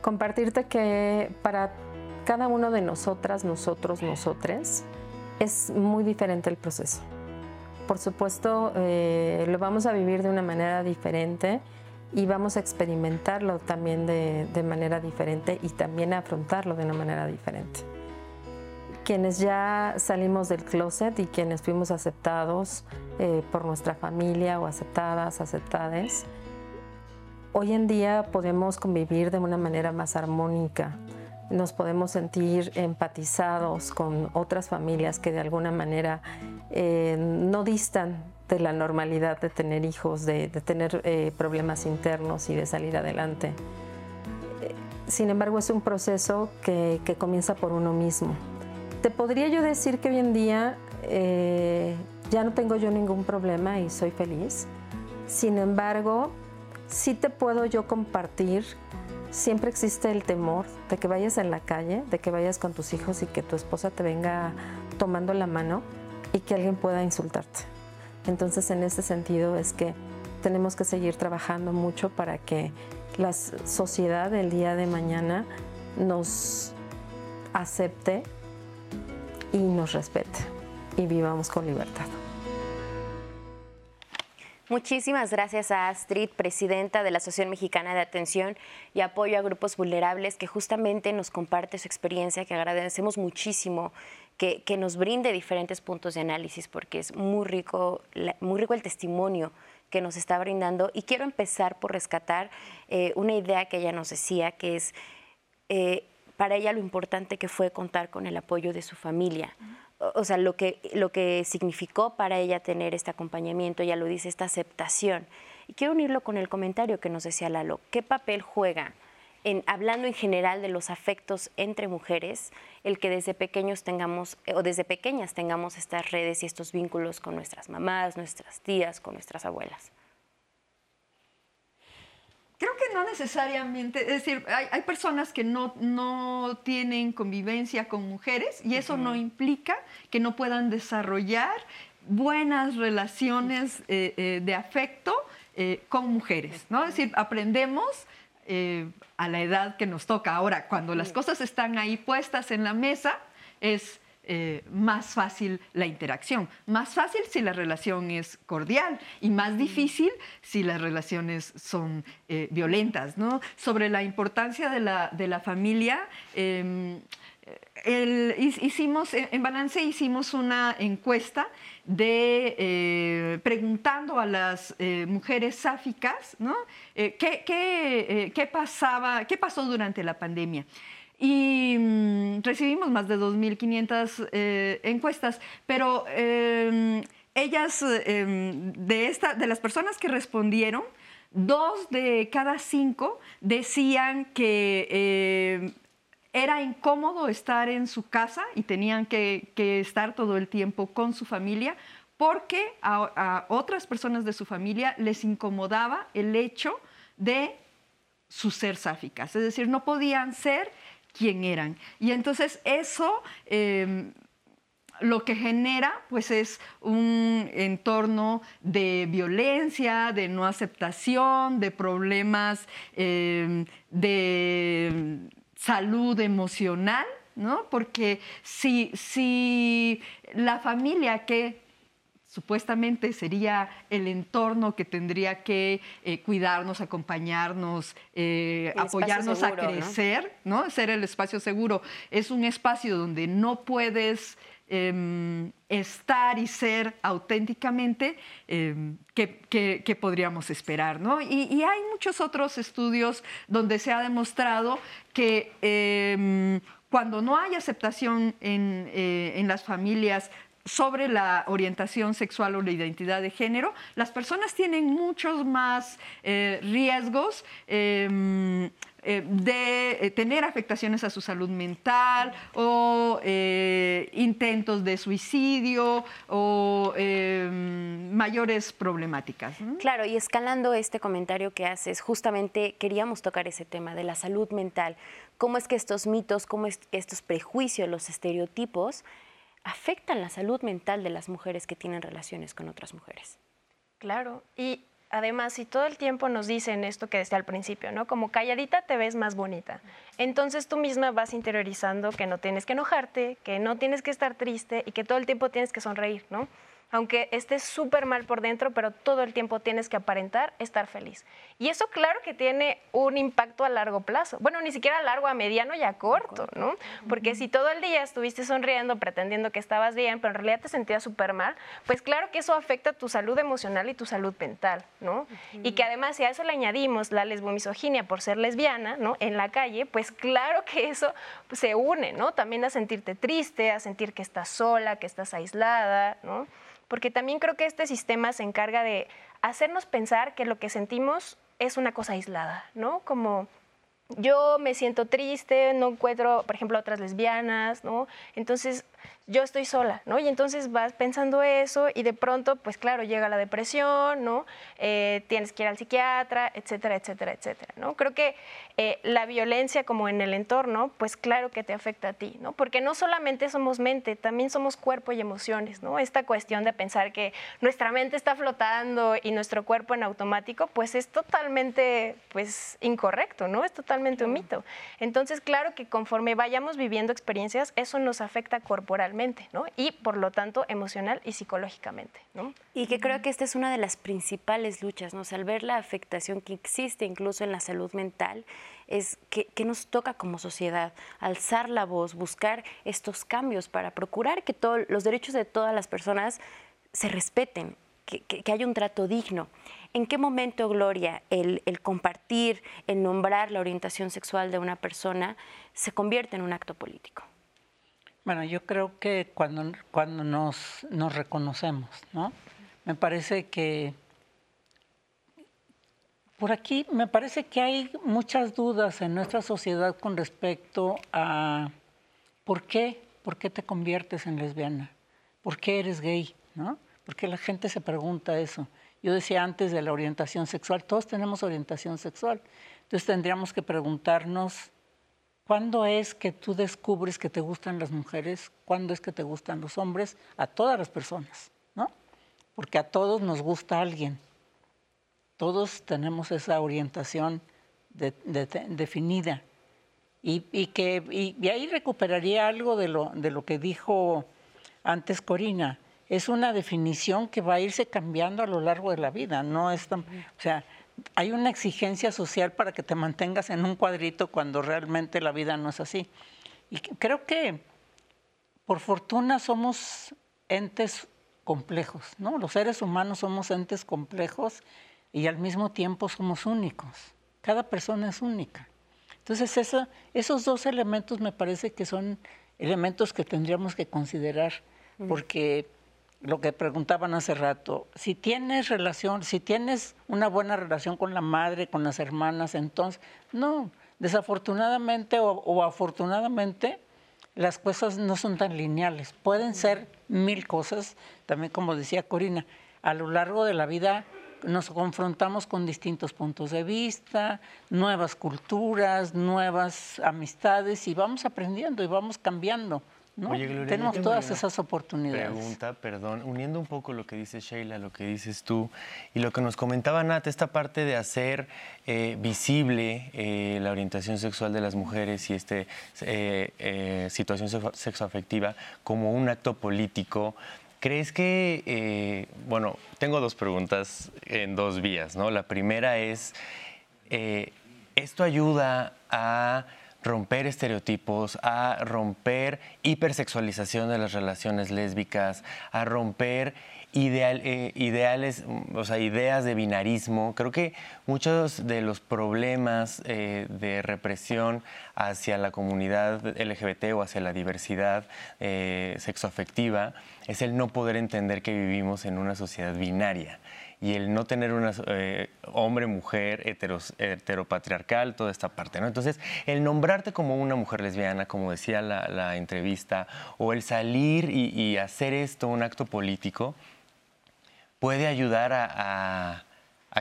Compartirte que para cada uno de nosotras, nosotros, nosotres, es muy diferente el proceso. Por supuesto, eh, lo vamos a vivir de una manera diferente y vamos a experimentarlo también de, manera diferente y también a afrontarlo de una manera diferente. Quienes ya salimos del closet y quienes fuimos aceptados eh, por nuestra familia o aceptadas, aceptades, hoy en día podemos convivir de una manera más armónica nos podemos sentir empatizados con otras familias que de alguna manera eh, no distan de la normalidad de tener hijos, de, tener eh, problemas internos y de salir adelante. Eh, sin embargo, es un proceso que, comienza por uno mismo. Te podría yo decir que hoy en día ya no tengo yo ningún problema y soy feliz. Sin embargo, sí te puedo yo compartir siempre existe el temor de que vayas en la calle, de que vayas con tus hijos y que tu esposa te venga tomando la mano y que alguien pueda insultarte. Entonces, en ese sentido es que tenemos que seguir trabajando mucho para que la sociedad del día de mañana nos acepte y nos respete y vivamos con libertad. Muchísimas gracias a Astrid, presidenta de la Asociación Mexicana de Atención y Apoyo a Grupos Vulnerables, que justamente nos comparte su experiencia, que agradecemos muchísimo que, nos brinde diferentes puntos de análisis, porque es muy rico, muy rico el testimonio que nos está brindando. Y quiero empezar por rescatar eh, una idea que ella nos decía, que es eh, para ella lo importante que fue contar con el apoyo de su familia o sea, lo que, lo que significó para ella tener este acompañamiento, ya lo dice, esta aceptación. Y quiero unirlo con el comentario que nos decía Lalo. ¿Qué papel juega, en, hablando en general de los afectos entre mujeres, el que desde pequeños tengamos, eh, o desde pequeñas tengamos estas redes y estos vínculos con nuestras mamás, nuestras tías, con nuestras abuelas? Creo que no necesariamente, es decir, hay, personas que no, no, tienen convivencia con mujeres y eso no implica que no puedan desarrollar buenas relaciones eh, eh, de afecto eh, con mujeres, ¿no? Es decir, aprendemos a la edad que nos toca. Ahora, cuando las cosas están ahí puestas en la mesa, es eh, más fácil la interacción. Más fácil si la relación es cordial y más difícil si las relaciones son eh, violentas. ¿no? Sobre la importancia de la, de la familia, em, hicimos, en Balance hicimos una encuesta de eh, preguntando a las mujeres sáficas ¿no? ¿qué, qué, qué, pasaba, qué pasó durante la pandemia. Y mm, recibimos más de 2.500 eh, encuestas, pero em, ellas, em, de, esta, de las personas que respondieron, dos de cada cinco decían que em, era incómodo estar en su casa y tenían que, estar todo el tiempo con su familia porque a, otras personas de su familia les incomodaba el hecho de su ser sáficas, es decir, no podían ser quien eran. Y entonces eso em, lo que genera pues es un entorno de violencia, de no aceptación, de problemas em, de salud emocional, ¿no? Porque si, si la familia que supuestamente sería el entorno que tendría que eh, cuidarnos, acompañarnos, eh, apoyarnos a crecer, ¿no? Ser el espacio seguro. Es un espacio donde no puedes em, estar y ser auténticamente, em, que, podríamos esperar. ¿no? Y, hay muchos otros estudios donde se ha demostrado que em, cuando no hay aceptación en, eh, en las familias sobre la orientación sexual o la identidad de género, las personas tienen muchos más eh, riesgos em, eh, de eh, tener afectaciones a su salud mental o intentos de suicidio o em, mayores problemáticas. Claro, y escalando este comentario que haces, justamente queríamos tocar ese tema de la salud mental. ¿Cómo es que estos mitos, cómo es que estos prejuicios, los estereotipos, afectan la salud mental de las mujeres que tienen relaciones con otras mujeres. Claro, y además, si todo el tiempo nos dicen esto que decía al principio, ¿no? Como calladita te ves más bonita. Entonces tú misma vas interiorizando que no tienes que enojarte, que no tienes que estar triste y que todo el tiempo tienes que sonreír, ¿no? Aunque estés súper mal por dentro, pero todo el tiempo tienes que aparentar estar feliz. Y eso claro que tiene un impacto a largo plazo. Bueno, ni siquiera a largo, a mediano y a corto, ¿no? Porque si todo el día estuviste sonriendo, pretendiendo que estabas bien, pero en realidad te sentías súper mal, pues claro que eso afecta tu salud emocional y tu salud mental, ¿no? Y que además si a eso le añadimos la lesbomisoginia por ser lesbiana, ¿no? En la calle, pues claro que eso se une, ¿no? También a sentirte triste, a sentir que estás sola, que estás aislada, ¿no? Porque también creo que este sistema se encarga de hacernos pensar que lo que sentimos es una cosa aislada, ¿no? Como yo me siento triste, no encuentro, por ejemplo, otras lesbianas, ¿no? Entonces yo estoy sola, ¿no? Y entonces vas pensando eso y de pronto, pues claro, llega la depresión, ¿no? Eh, tienes que ir al psiquiatra, etcétera, etcétera, etcétera, ¿no? Creo que eh, la violencia como en el entorno, pues claro que te afecta a ti, ¿no? Porque no solamente somos mente, también somos cuerpo y emociones, ¿no? Esta cuestión de pensar que nuestra mente está flotando y nuestro cuerpo en automático, pues es totalmente, pues, incorrecto, ¿no? Es totalmente un mito. Entonces, claro que conforme vayamos viviendo experiencias, eso nos afecta corporalmente ¿no? Y por lo tanto emocional y psicológicamente, ¿no? Y que creo que esta es una de las principales luchas, ¿no? al ver la afectación que existe incluso en la salud mental, es que, nos toca como sociedad alzar la voz, buscar estos cambios para procurar que todos los derechos de todas las personas se respeten, que, que, haya un trato digno. ¿En qué momento, Gloria, el, el, compartir, el nombrar la orientación sexual de una persona se convierte en un acto político? Bueno, yo creo que cuando, cuando nos, nos reconocemos, ¿no? Me parece que por aquí me parece que hay muchas dudas en nuestra sociedad con respecto a por qué, por qué te conviertes en lesbiana, por qué eres gay, ¿no? Porque la gente se pregunta eso. Yo decía antes de la orientación sexual, todos tenemos orientación sexual. Entonces tendríamos que preguntarnos ¿Cuándo es que tú descubres que te gustan las mujeres? ¿Cuándo es que te gustan los hombres? A todas las personas, ¿no? Porque a todos nos gusta alguien. Todos tenemos esa orientación definida. Y, que, y, ahí recuperaría algo de lo, de lo que dijo antes Corina. Es una definición que va a irse cambiando a lo largo de la vida. No es tan, o sea, hay una exigencia social para que te mantengas en un cuadrito cuando realmente la vida no es así. Y creo que por fortuna somos entes complejos, ¿no? Los seres humanos somos entes complejos y al mismo tiempo somos únicos. Cada persona es única. Entonces, esos dos elementos me parece que son elementos que tendríamos que considerar, porque lo que preguntaban hace rato, si tienes relación, si tienes una buena relación con la madre, con las hermanas, entonces, no, desafortunadamente o, afortunadamente, las cosas no son tan lineales. Pueden ser mil cosas, también como decía Corina, a lo largo de la vida nos confrontamos con distintos puntos de vista, nuevas culturas, nuevas amistades y vamos aprendiendo y vamos cambiando. Tenemos todas esas oportunidades. Pregunta, perdón, uniendo un poco lo que dice Sheila, lo que dices tú y lo que nos comentaba Nat, esta parte de hacer eh, visible eh, la orientación sexual de las mujeres y esta eh, situación sexoafectiva como un acto político. ¿Crees que, bueno, tengo dos preguntas en dos vías, ¿no? La primera es, ¿esto ayuda a romper estereotipos, a romper hipersexualización de las relaciones lésbicas, a romper eh, ideales, o sea, ideas de binarismo. Creo que muchos de los problemas eh, de represión hacia la comunidad LGBT o hacia la diversidad eh, sexoafectiva es el no poder entender que vivimos en una sociedad binaria y el no tener una eh, hombre, mujer, heteropatriarcal, toda esta parte, ¿no? Entonces, el nombrarte como una mujer lesbiana, como decía la, entrevista, o el salir y, hacer esto un acto político, puede ayudar a,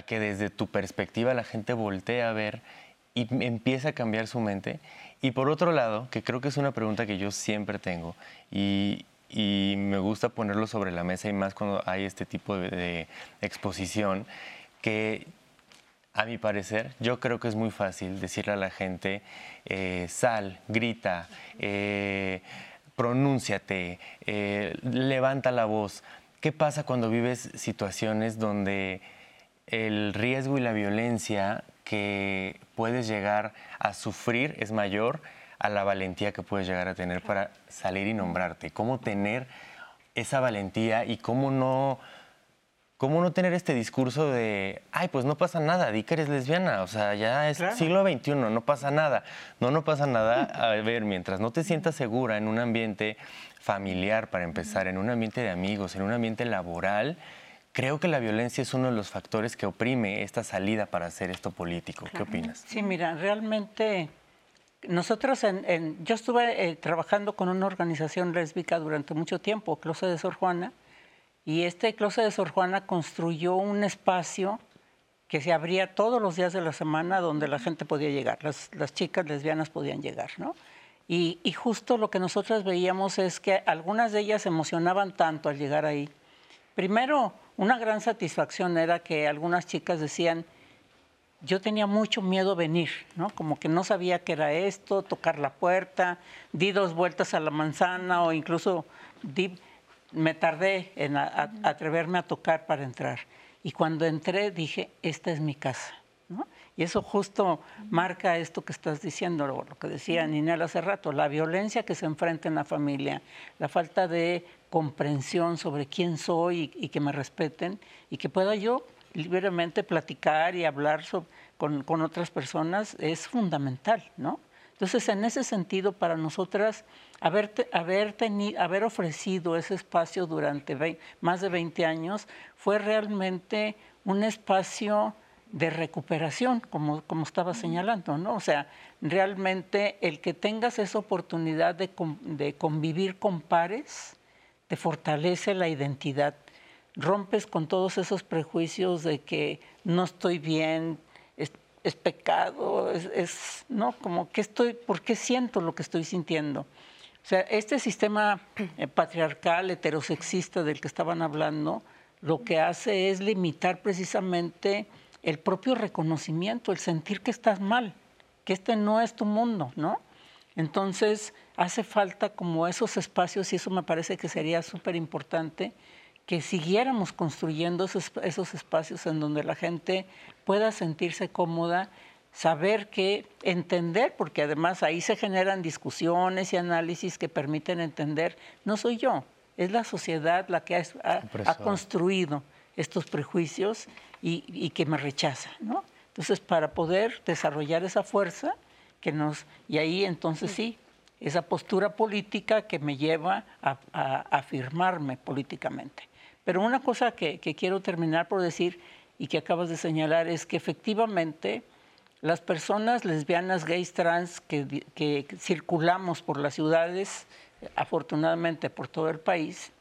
que desde tu perspectiva la gente voltee a ver y empiece a cambiar su mente. Y por otro lado, que creo que es una pregunta que yo siempre tengo, y, y me gusta ponerlo sobre la mesa y más cuando hay este tipo de, exposición, que a mi parecer, yo creo que es muy fácil decirle a la gente, eh, sal, grita, eh, pronúnciate, eh, levanta la voz. ¿Qué pasa cuando vives situaciones donde el riesgo y la violencia que puedes llegar a sufrir es mayor a la valentía que puedes llegar a tener para salir y nombrarte. Cómo tener esa valentía y cómo no, cómo no tener este discurso de, ay, pues no pasa nada, di que eres lesbiana, o sea, ya es siglo XXI, no pasa nada. No, no pasa nada. A ver, mientras no te sientas segura en un ambiente familiar, para empezar, en un ambiente de amigos, en un ambiente laboral, Creo que la violencia es uno de los factores que oprime esta salida para hacer esto político. ¿Qué opinas? Sí, mira, realmente nosotros, yo estuve eh, trabajando con una organización lésbica durante mucho tiempo, Closet de Sor Juana, y este Closet de Sor Juana construyó un espacio que se abría todos los días de la semana donde la gente podía llegar, las, chicas lesbianas podían llegar, ¿no? Y, justo lo que nosotros veíamos es que algunas de ellas emocionaban tanto al llegar ahí. Primero, una gran satisfacción era que algunas chicas decían, yo tenía mucho miedo venir, ¿no? Como que no sabía qué era esto, tocar la puerta, di dos vueltas a la manzana o incluso me tardé en atreverme a tocar para entrar. Y cuando entré dije, esta es mi casa. ¿no? Y eso justo marca esto que estás diciendo, lo, que decía Ninel hace rato, la violencia que se enfrenta en la familia, la falta de comprensión sobre quién soy y que me respeten y que pueda yo libremente platicar y hablar con, otras personas es fundamental, ¿no? Entonces, en ese sentido, para nosotras, haber, haber, haber ofrecido ese espacio durante más de 20 años fue realmente un espacio de recuperación, como, como estaba señalando, ¿no? O sea, realmente el que tengas esa oportunidad de, de convivir con pares te fortalece la identidad rompes con todos esos prejuicios de que no estoy bien, es, pecado, es, no, como que estoy, ¿por qué siento lo que estoy sintiendo? O sea, este sistema eh, patriarcal, heterosexista del que estaban hablando, lo que hace es limitar precisamente el propio reconocimiento, el sentir que estás mal, que este no es tu mundo, ¿no? Entonces, hace falta como esos espacios y eso me parece que sería súper importante que siguiéramos construyendo esos, espacios en donde la gente pueda sentirse cómoda, saber que entender, porque además ahí se generan discusiones y análisis que permiten entender, no soy yo, es la sociedad la que ha, construido estos prejuicios y, que me rechaza, ¿no? Entonces, para poder desarrollar esa fuerza que nos, y ahí entonces sí, esa postura política que me lleva a, afirmarme políticamente. Pero una cosa que, quiero terminar por decir y que acabas de señalar es que efectivamente las personas lesbianas, gays, trans que, circulamos por las ciudades, afortunadamente por todo el país,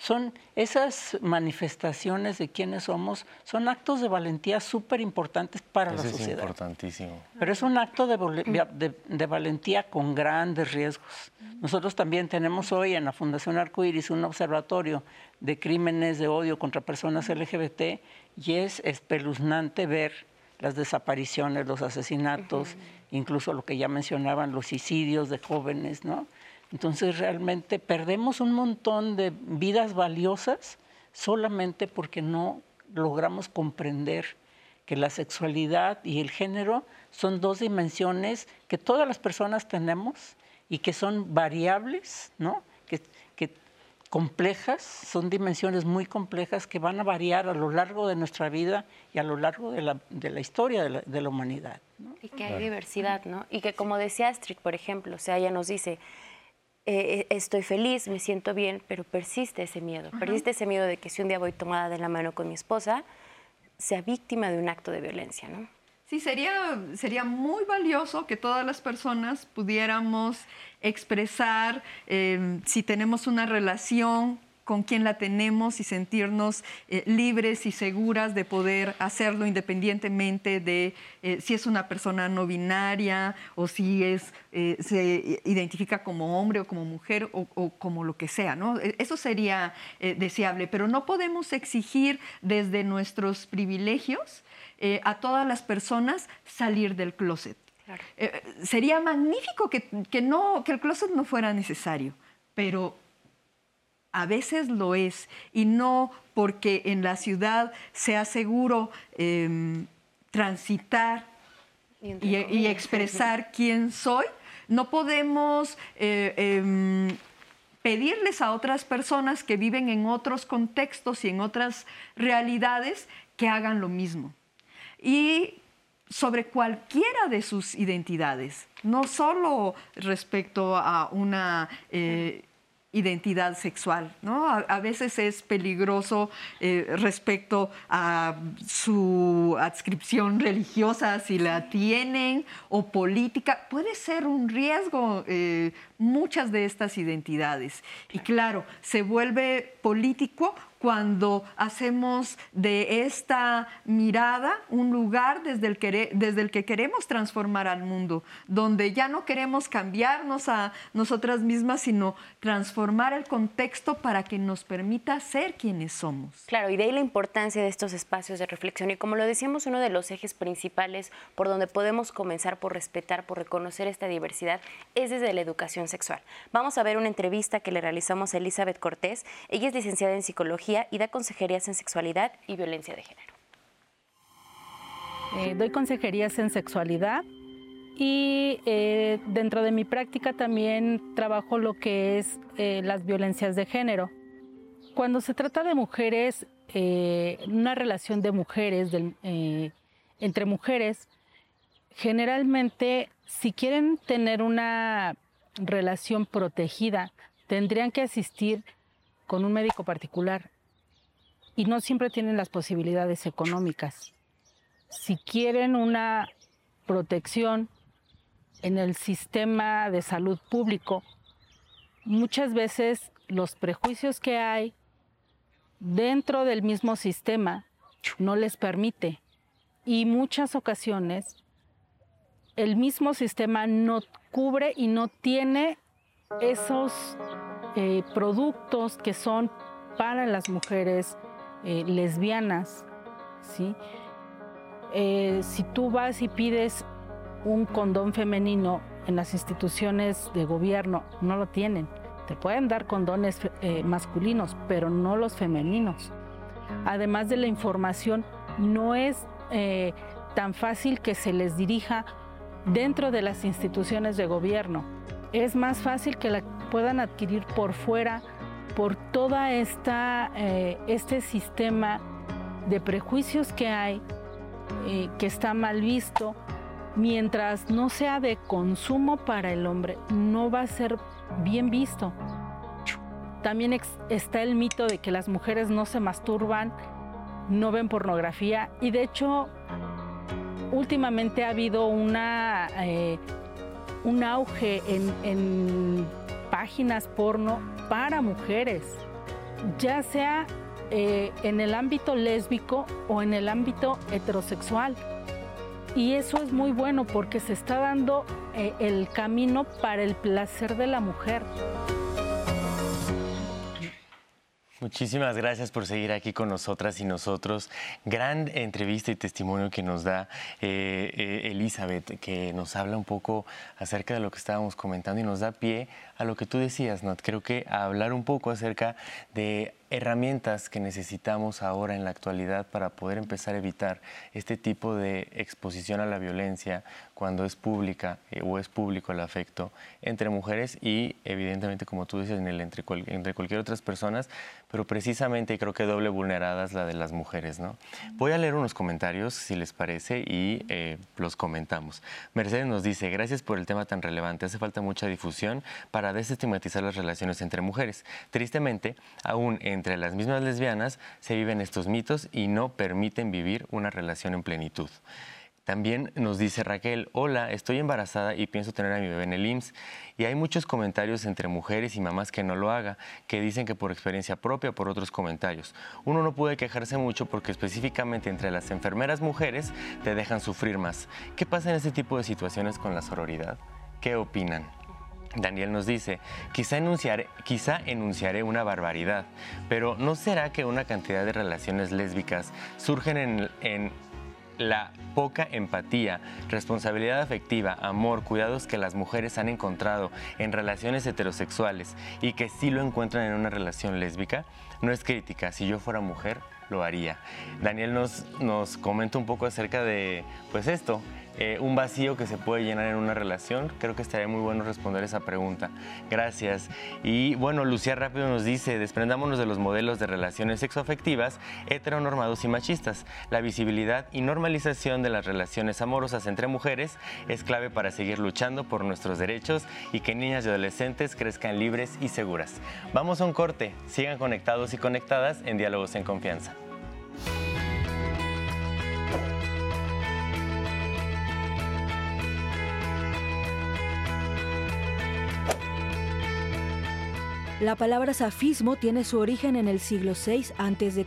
son esas manifestaciones de quienes somos, son actos de valentía súper importantes para la sociedad. Es importantísimo. Pero es un acto de, de, valentía con grandes riesgos. Nosotros también tenemos hoy en la Fundación Arcoiris un observatorio de crímenes de odio contra personas LGBT y es espeluznante ver las desapariciones, los asesinatos, incluso lo que ya mencionaban, los suicidios de jóvenes, ¿no? Entonces realmente perdemos un montón de vidas valiosas solamente porque no logramos comprender que la sexualidad y el género son dos dimensiones que todas las personas tenemos y que son variables, ¿no? que, complejas, son dimensiones muy complejas que van a variar a lo largo de nuestra vida y a lo largo de la, historia de la, humanidad. Y que hay diversidad, ¿no? Y que como decía Astrid, por ejemplo, o sea, ella nos dice, eh, estoy feliz, me siento bien, pero persiste ese miedo. Persiste ese miedo de que si un día voy tomada de la mano con mi esposa, sea víctima de un acto de violencia, ¿no? Sí, sería, sería muy valioso que todas las personas pudiéramos expresar eh, si tenemos una relación con quién la tenemos y sentirnos eh, libres y seguras de poder hacerlo independientemente de eh, si es una persona no binaria o si es, eh, se identifica como hombre o como mujer o, como lo que sea. ¿no? E, eso sería deseable, pero no podemos exigir desde nuestros privilegios a todas las personas salir del closet. sería magnífico que, que, no, que el closet no fuera necesario, pero a veces lo es y no porque en la ciudad sea seguro em, transitar y, expresar quién soy, no podemos eh, em, pedirles a otras personas que viven en otros contextos y en otras realidades que hagan lo mismo. Y sobre cualquiera de sus identidades, no solo respecto a una eh, identidad sexual. ¿no? A, veces es peligroso eh, respecto a su adscripción religiosa, si la tienen, o política. Puede ser un riesgo eh, muchas de estas identidades. Y claro, se vuelve político cuando hacemos de esta mirada un lugar desde el, que, desde el que queremos transformar al mundo, donde ya no queremos cambiarnos a nosotras mismas, sino transformar el contexto para que nos permita ser quienes somos. Claro, y de ahí la importancia de estos espacios de reflexión. Y como lo decíamos, uno de los ejes principales por donde podemos comenzar por respetar, por reconocer esta diversidad, es desde la educación sexual. Vamos a ver una entrevista que le realizamos a Elizabeth Cortés. Ella es licenciada en psicología y da consejerías en sexualidad y violencia de género. Eh, doy consejerías en sexualidad y eh, dentro de mi práctica también trabajo lo que es eh, las violencias de género. Cuando se trata de mujeres, una relación de mujeres, entre mujeres, generalmente si quieren tener una relación protegida, tendrían que asistir con un médico particular y no siempre tienen las posibilidades económicas. Si quieren una protección en el sistema de salud público, muchas veces los prejuicios que hay dentro del mismo sistema no les permite y muchas ocasiones el mismo sistema no cubre y no tiene esos eh, productos que son para las mujeres eh, lesbianas. ¿sí? Eh, si tú vas y pides un condón femenino en las instituciones de gobierno, no lo tienen. Te pueden dar condones masculinos, pero no los femeninos. Además de la información, no es tan fácil que se les dirija dentro de las instituciones de gobierno. Es más fácil que la puedan adquirir por fuera por toda esta eh, este sistema de prejuicios que hay eh, que está mal visto mientras no sea de consumo para el hombre, no va a ser bien visto. También está el mito de que las mujeres no se masturban, no ven pornografía y de hecho últimamente ha habido una, eh, un auge en, páginas porno para mujeres, ya sea eh, en el ámbito lésbico o en el ámbito heterosexual. Y eso es muy bueno porque se está dando eh, el camino para el placer de la mujer. Muchísimas gracias por seguir aquí con nosotras y nosotros. Gran entrevista y testimonio que nos da eh, Elizabeth, que nos habla un poco acerca de lo que estábamos comentando y nos da pie a lo que tú decías, Nat. Creo que a hablar un poco acerca de herramientas que necesitamos ahora en la actualidad para poder empezar a evitar este tipo de exposición a la violencia cuando es pública eh, o es público el afecto entre mujeres y evidentemente, como tú dices, en el, entre, entre cualquier otras personas, pero precisamente creo que doble vulneradas la de las mujeres. ¿no? Voy a leer unos comentarios, si les parece, y eh, los comentamos. Mercedes nos dice, gracias por el tema tan relevante, hace falta mucha difusión para desestigmatizar las relaciones entre mujeres. Tristemente, aún entre las mismas lesbianas se viven estos mitos y no permiten vivir una relación en plenitud. También nos dice Raquel, hola, estoy embarazada y pienso tener a mi bebé en el IMSS. Y hay muchos comentarios entre mujeres y mamás que no lo haga, que dicen que por experiencia propia o por otros comentarios. Uno no puede quejarse mucho porque específicamente entre las enfermeras mujeres te dejan sufrir más. ¿Qué pasa en este tipo de situaciones con la sororidad? ¿Qué opinan? Daniel nos dice, quizá enunciaré, quizá enunciaré una barbaridad, pero ¿no será que una cantidad de relaciones lésbicas surgen en, en la poca empatía, responsabilidad afectiva, amor, cuidados que las mujeres han encontrado en relaciones heterosexuales y que sí lo encuentran en una relación lésbica? No es crítica, si yo fuera mujer, lo haría. Daniel nos, nos comenta un poco acerca de, pues esto, eh, un vacío que se puede llenar en una relación? Creo que estaría muy bueno responder esa pregunta. Gracias. Y bueno, Lucía Rápido nos dice, desprendámonos de los modelos de relaciones sexoafectivas heteronormados y machistas. La visibilidad y normalización de las relaciones amorosas entre mujeres es clave para seguir luchando por nuestros derechos y que niñas y adolescentes crezcan libres y seguras. Vamos a un corte. Sigan conectados y conectadas en Diálogos en Confianza. La palabra safismo tiene su origen en el siglo VI a.C.,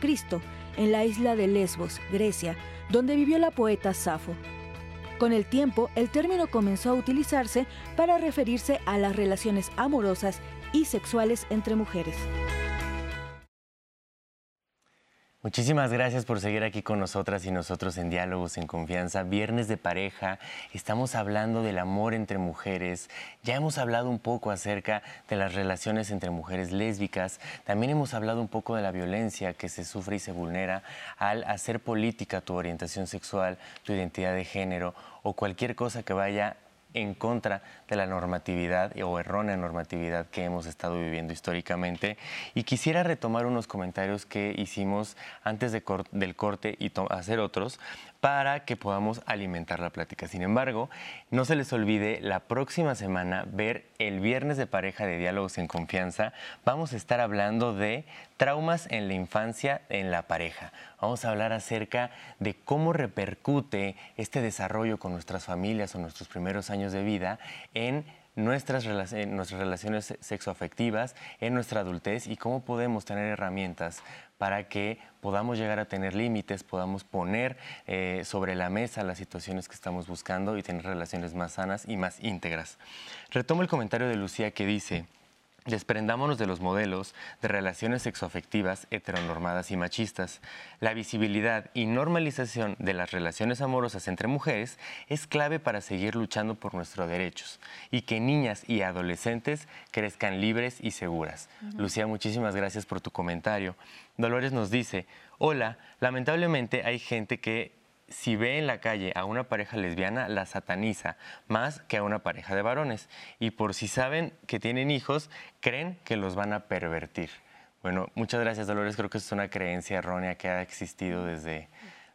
en la isla de Lesbos, Grecia, donde vivió la poeta Safo. Con el tiempo, el término comenzó a utilizarse para referirse a las relaciones amorosas y sexuales entre mujeres. Muchísimas gracias por seguir aquí con nosotras y nosotros en Diálogos en Confianza. Viernes de pareja, estamos hablando del amor entre mujeres. Ya hemos hablado un poco acerca de las relaciones entre mujeres lésbicas. También hemos hablado un poco de la violencia que se sufre y se vulnera al hacer política tu orientación sexual, tu identidad de género o cualquier cosa que vaya en contra de la normatividad o errónea normatividad que hemos estado viviendo históricamente. Y quisiera retomar unos comentarios que hicimos antes del corte y hacer otros para que podamos alimentar la plática. Sin embargo, no se les olvide la próxima semana ver el viernes de pareja de diálogos en confianza. Vamos a estar hablando de traumas en la infancia en la pareja. Vamos a hablar acerca de cómo repercute este desarrollo con nuestras familias o nuestros primeros años de vida en nuestras, nuestras relaciones sexoafectivas, en nuestra adultez y cómo podemos tener herramientas para que podamos llegar a tener límites, podamos poner eh, sobre la mesa las situaciones que estamos buscando y tener relaciones más sanas y más íntegras. Retomo el comentario de Lucía que dice, Desprendámonos de los modelos de relaciones sexoafectivas heteronormadas y machistas. La visibilidad y normalización de las relaciones amorosas entre mujeres es clave para seguir luchando por nuestros derechos y que niñas y adolescentes crezcan libres y seguras. Lucía, muchísimas gracias por tu comentario. Dolores nos dice, hola, lamentablemente hay gente que si ve en la calle a una pareja lesbiana, la sataniza más que a una pareja de varones. Y por si saben que tienen hijos, creen que los van a pervertir. Bueno, muchas gracias Dolores. Creo que es una creencia errónea que ha existido desde,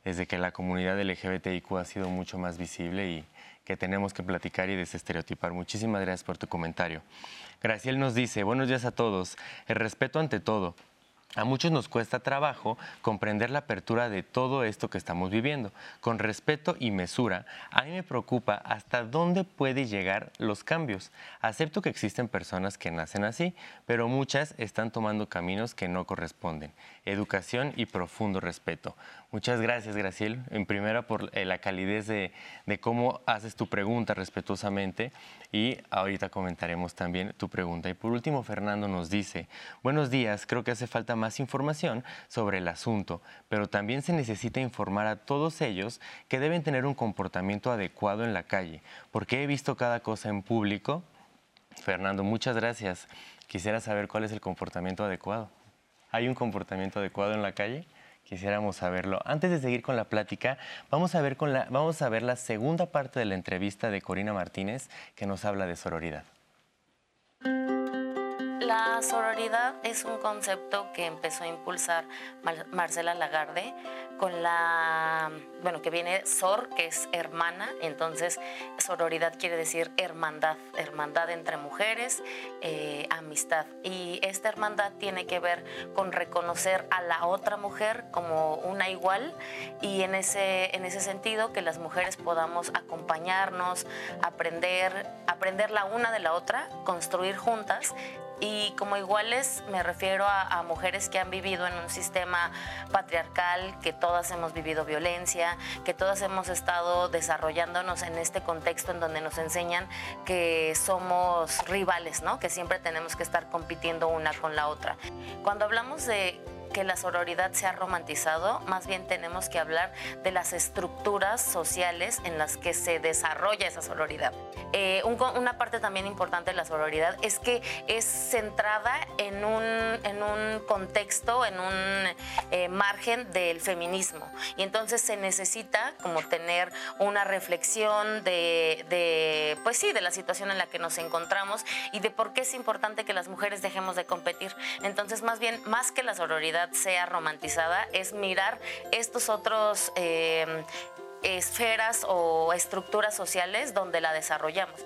desde que la comunidad LGBTIQ ha sido mucho más visible y que tenemos que platicar y desestereotipar. Muchísimas gracias por tu comentario. Graciel nos dice, buenos días a todos, el respeto ante todo. A muchos nos cuesta trabajo comprender la apertura de todo esto que estamos viviendo. Con respeto y mesura, a mí me preocupa hasta dónde puede llegar los cambios. Acepto que existen personas que nacen así, pero muchas están tomando caminos que no corresponden. Educación y profundo respeto. Muchas gracias, Graciel, en primera por eh, la calidez de, de cómo haces tu pregunta respetuosamente y ahorita comentaremos también tu pregunta. Y por último, Fernando nos dice, buenos días, creo que hace falta más información sobre el asunto, pero también se necesita informar a todos ellos que deben tener un comportamiento adecuado en la calle, porque he visto cada cosa en público. Fernando, muchas gracias. Quisiera saber cuál es el comportamiento adecuado. ¿Hay un comportamiento adecuado en la calle? Quisiéramos saberlo. Antes de seguir con la plática, vamos a ver, con la, vamos a ver la segunda parte de la entrevista de Corina Martínez que nos habla de sororidad. La sororidad es un concepto que empezó a impulsar Marcela Lagarde con la, bueno, que viene sor, que es hermana, entonces sororidad quiere decir hermandad, hermandad entre mujeres, eh, amistad. Y esta hermandad tiene que ver con reconocer a la otra mujer como una igual y en ese, en ese sentido que las mujeres podamos acompañarnos, aprender, aprender la una de la otra, construir juntas y como iguales me refiero a, mujeres que han vivido en un sistema patriarcal, que todas hemos vivido violencia, que todas hemos estado desarrollándonos en este contexto en donde nos enseñan que somos rivales, ¿no? Que siempre tenemos que estar compitiendo una con la otra. Cuando hablamos de que la sororidad se ha romantizado, más bien tenemos que hablar de las estructuras sociales en las que se desarrolla esa sororidad. Eh, una parte también importante de la sororidad es que es centrada en un, en un contexto, en un eh, margen del feminismo. Y entonces se necesita como tener una reflexión de, de, pues sí, de la situación en la que nos encontramos y de por qué es importante que las mujeres dejemos de competir. Entonces, más bien, más que la sororidad, sea romantizada es mirar estos otros eh, esferas o estructuras sociales donde la desarrollamos.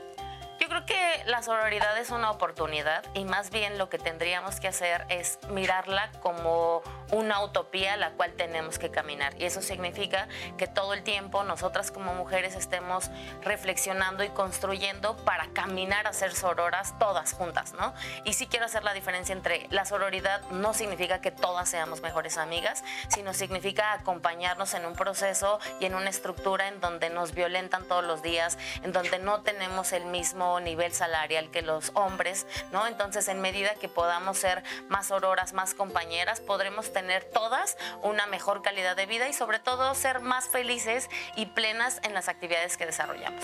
Yo creo que la sororidad es una oportunidad y más bien lo que tendríamos que hacer es mirarla como una utopía la cual tenemos que caminar. Y eso significa que todo el tiempo nosotras como mujeres estemos reflexionando y construyendo para caminar a ser sororas todas juntas, ¿no? Y sí quiero hacer la diferencia entre la sororidad no significa que todas seamos mejores amigas, sino significa acompañarnos en un proceso y en una estructura en donde nos violentan todos los días, en donde no tenemos el mismo nivel salarial que los hombres, ¿no? Entonces, en medida que podamos ser más sororas, más compañeras, podremos tener tener todas una mejor calidad de vida y sobre todo ser más felices y plenas en las actividades que desarrollamos.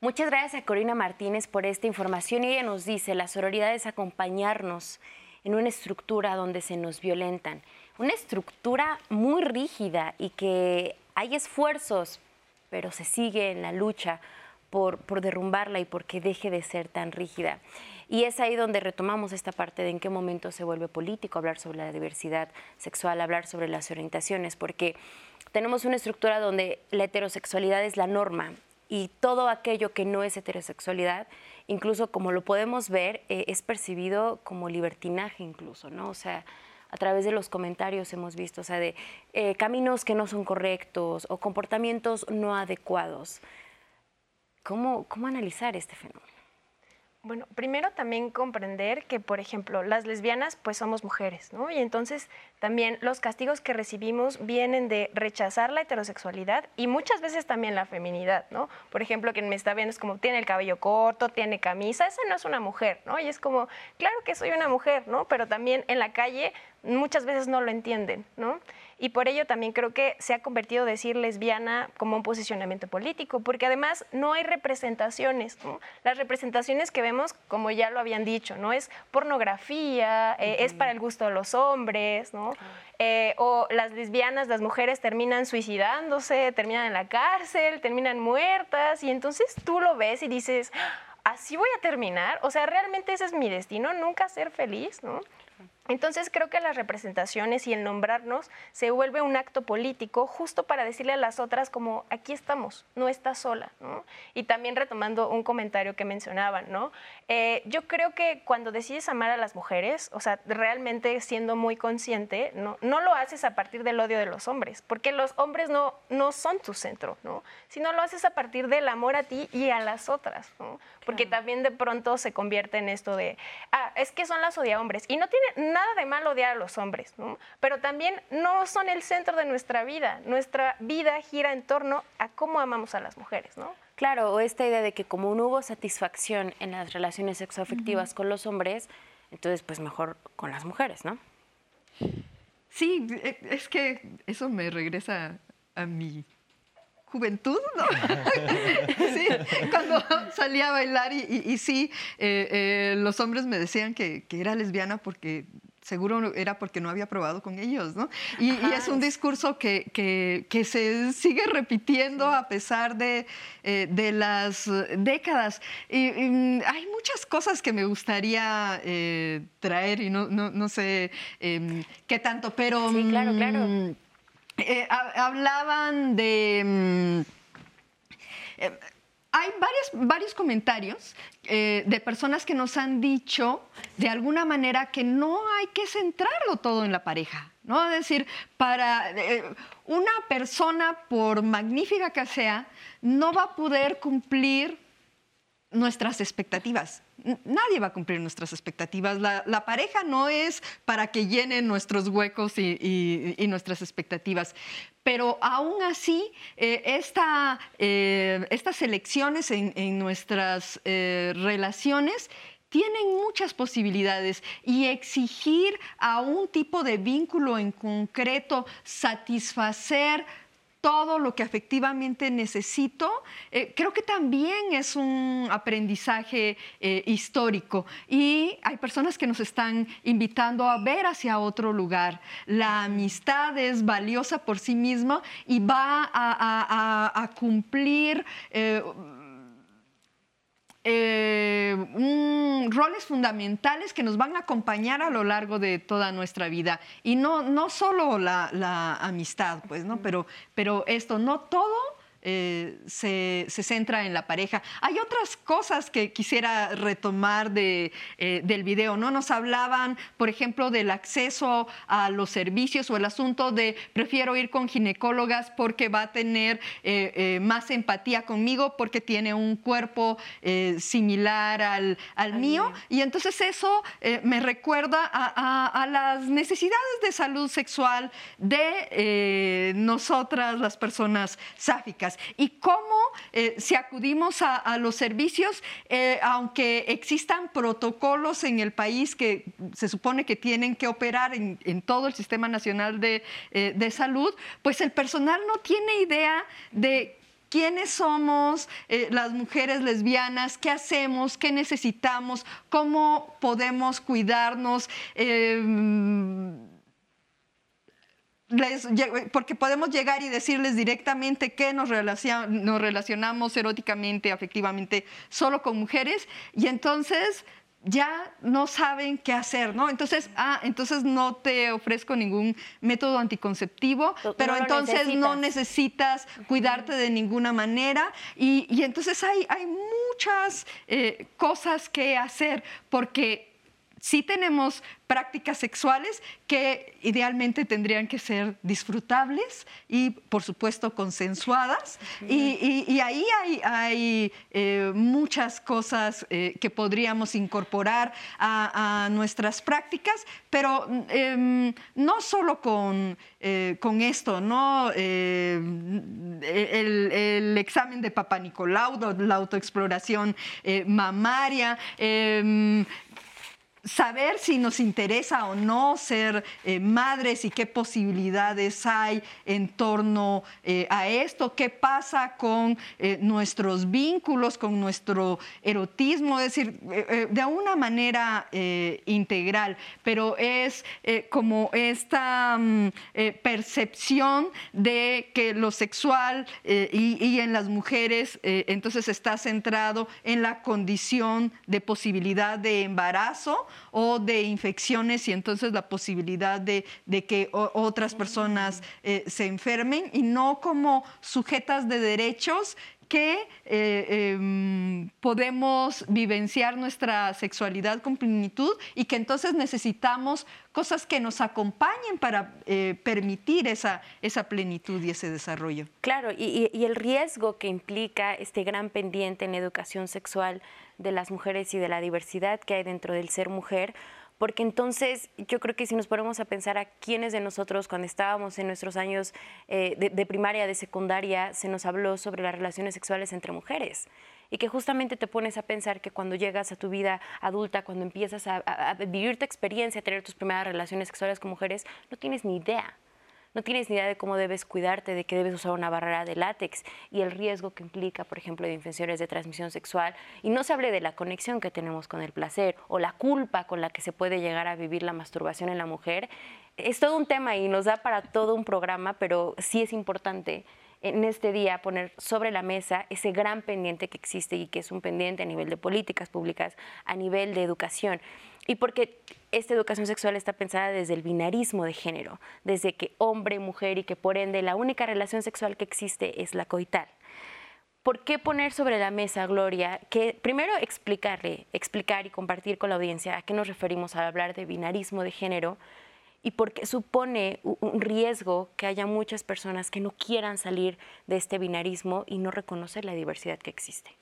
Muchas gracias a Corina Martínez por esta información. Ella nos dice, la sororidad es acompañarnos en una estructura donde se nos violentan, una estructura muy rígida y que hay esfuerzos, pero se sigue en la lucha por, por derrumbarla y porque deje de ser tan rígida. Y es ahí donde retomamos esta parte de en qué momento se vuelve político hablar sobre la diversidad sexual, hablar sobre las orientaciones, porque tenemos una estructura donde la heterosexualidad es la norma y todo aquello que no es heterosexualidad, incluso como lo podemos ver, eh, es percibido como libertinaje incluso, ¿no? O sea, a través de los comentarios hemos visto, o sea, de eh, caminos que no son correctos o comportamientos no adecuados. ¿Cómo, cómo analizar este fenómeno? Bueno, primero también comprender que, por ejemplo, las lesbianas pues somos mujeres, ¿no? Y entonces también los castigos que recibimos vienen de rechazar la heterosexualidad y muchas veces también la feminidad, ¿no? Por ejemplo, quien me está viendo es como tiene el cabello corto, tiene camisa, esa no es una mujer, ¿no? Y es como, claro que soy una mujer, ¿no? Pero también en la calle muchas veces no lo entienden, ¿no? Y por ello también creo que se ha convertido decir lesbiana como un posicionamiento político, porque además no hay representaciones. Las representaciones que vemos, como ya lo habían dicho, no es pornografía, eh, es para el gusto de los hombres, ¿no? Eh, o las lesbianas, las mujeres terminan suicidándose, terminan en la cárcel, terminan muertas, y entonces tú lo ves y dices, así voy a terminar, o sea, realmente ese es mi destino, nunca ser feliz, ¿no? Entonces creo que las representaciones y el nombrarnos se vuelve un acto político justo para decirle a las otras como aquí estamos, no estás sola. ¿no? Y también retomando un comentario que mencionaban, ¿no? Eh, yo creo que cuando decides amar a las mujeres, o sea, realmente siendo muy consciente, no, no lo haces a partir del odio de los hombres, porque los hombres no, no son tu centro, ¿no? sino lo haces a partir del amor a ti y a las otras, ¿no? porque también de pronto se convierte en esto de, ah, es que son las odia hombres. Y no tiene nada de mal odiar a los hombres, ¿no? pero también no son el centro de nuestra vida. Nuestra vida gira en torno a cómo amamos a las mujeres. ¿no? Claro, o esta idea de que como no hubo satisfacción en las relaciones sexoafectivas con los hombres, entonces pues mejor con las mujeres, ¿no? Sí, e, es que eso me regresa a mi juventud, ¿no? *laughs* sí, cuando salía a bailar y, sí, eh, eh, los hombres me decían que, era lesbiana porque seguro era porque no había probado con ellos, ¿no? Y, es un discurso que, se sigue repitiendo a pesar de, eh, de las décadas. Y, mm, hay muchas cosas que me gustaría traer y no, no sé em, qué tanto, pero... Sí, claro, claro mm, eh, hablaban de... Eh, hay varios, varios comentarios eh, de personas que nos han dicho de alguna manera que no hay que centrarlo todo en la pareja. ¿no? Es decir, para una persona, por magnífica que sea, no va a poder cumplir nuestras expectativas. Nadie va a cumplir nuestras expectativas. La, pareja no es para que llenen nuestros huecos y, nuestras expectativas. Pero aún así, eh, eh, estas elecciones en, nuestras eh, relaciones tienen muchas posibilidades y exigir a un tipo de vínculo en concreto satisfacer todo lo que efectivamente necesito, eh, creo que también es un aprendizaje eh, histórico y hay personas que nos están invitando a ver hacia otro lugar. La amistad es valiosa por sí misma y va a, cumplir... Eh, eh, roles fundamentales que nos van a acompañar a lo largo de toda nuestra vida. Y no, no solo la, amistad, pues, ¿no? Pero, pero esto, no todo eh, se, centra en la pareja. Hay otras cosas que quisiera retomar de, eh, del video, ¿no? Nos hablaban, por ejemplo, del acceso a los servicios o el asunto de prefiero ir con ginecólogas porque va a tener eh, más empatía conmigo porque tiene un cuerpo similar al, al mío. Y entonces eso me recuerda a, a, las necesidades de salud sexual de nosotras, las personas sáficas y cómo eh, si acudimos a, los servicios, eh, aunque existan protocolos en el país que se supone que tienen que operar en, todo el Sistema Nacional eh, de Salud, pues el personal no tiene idea de quiénes somos las mujeres lesbianas, qué hacemos, qué necesitamos, cómo podemos cuidarnos porque podemos llegar y decirles directamente que nos, nos relacionamos eróticamente, afectivamente, solo con mujeres, y entonces ya no saben qué hacer, ¿no? Entonces, ah, entonces no te ofrezco ningún método anticonceptivo, pero entonces no necesitas cuidarte de ninguna manera. Y, entonces hay, hay muchas eh, cosas que hacer porque sí tenemos prácticas sexuales que idealmente tendrían que ser disfrutables y, por supuesto, consensuadas. y, ahí hay, eh, muchas cosas eh, que podríamos incorporar a, nuestras prácticas, pero em, no solo con, eh, con esto, ¿no? El, el, examen de Papa Nicolau, la autoexploración mamaria em, saber si nos interesa o no ser eh, madres y qué posibilidades hay en torno eh, a esto, qué pasa con eh, nuestros vínculos, con nuestro erotismo, es decir, de una manera integral, pero es como esta mm, percepción de que lo sexual y, y, en las mujeres entonces está centrado en la condición de posibilidad de embarazo, o de infecciones y entonces la posibilidad de, que otras personas eh, se enfermen y no como sujetas de derechos que eh, em, podemos vivenciar nuestra sexualidad con plenitud y que entonces necesitamos cosas que nos acompañen para eh, permitir esa, esa plenitud y ese desarrollo. Claro, y, y el riesgo que implica este gran pendiente en educación sexual de las mujeres y de la diversidad que hay dentro del ser mujer, porque entonces yo creo que si nos ponemos a pensar a quiénes de nosotros cuando estábamos en nuestros años eh, de, primaria, de secundaria, se nos habló sobre las relaciones sexuales entre mujeres. Y que justamente te pones a pensar que cuando llegas a tu vida adulta, cuando empiezas a, a vivir tu experiencia, a tener tus primeras relaciones sexuales con mujeres, no tienes ni idea no tienes ni idea de cómo debes cuidarte, de que debes usar una barrera de látex y el riesgo que implica, por ejemplo, de infecciones de transmisión sexual. Y no se hable de la conexión que tenemos con el placer o la culpa con la que se puede llegar a vivir la masturbación en la mujer. Es todo un tema y nos da para todo un programa, pero sí es importante en este día poner sobre la mesa ese gran pendiente que existe y que es un pendiente a nivel de políticas públicas, a nivel de educación. Y porque esta educación sexual está pensada desde el binarismo de género, desde que hombre, mujer y que por ende la única relación sexual que existe es la coital. ¿Por qué poner sobre la mesa, Gloria, que primero explicarle, explicar y compartir con la audiencia a qué nos referimos al hablar de binarismo de género y por qué supone un riesgo que haya muchas personas que no quieran salir de este binarismo y no reconocer la diversidad que existe?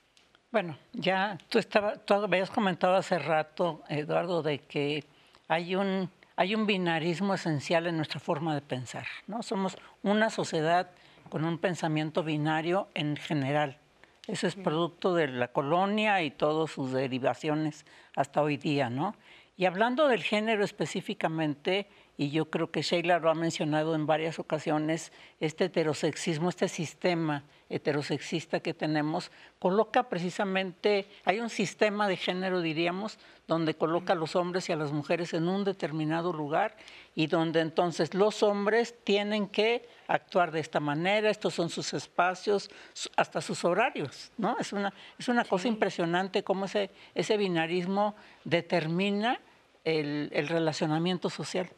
Bueno, ya tú, estaba, tú habías comentado hace rato, Eduardo, de que hay un, hay un binarismo esencial en nuestra forma de pensar. ¿no? Somos una sociedad con un pensamiento binario en general. Eso es producto de la colonia y todas sus derivaciones hasta hoy día, ¿no? Y hablando del género específicamente, y yo creo que Sheila lo ha mencionado en varias ocasiones, este heterosexismo, este sistema heterosexista que tenemos, coloca precisamente, hay un sistema de género, diríamos, donde coloca a los hombres y a las mujeres en un determinado lugar y donde entonces los hombres tienen que actuar de esta manera, estos son sus espacios, hasta sus horarios, ¿no? Es una, es una cosa impresionante cómo ese, ese binarismo determina el, el relacionamiento social.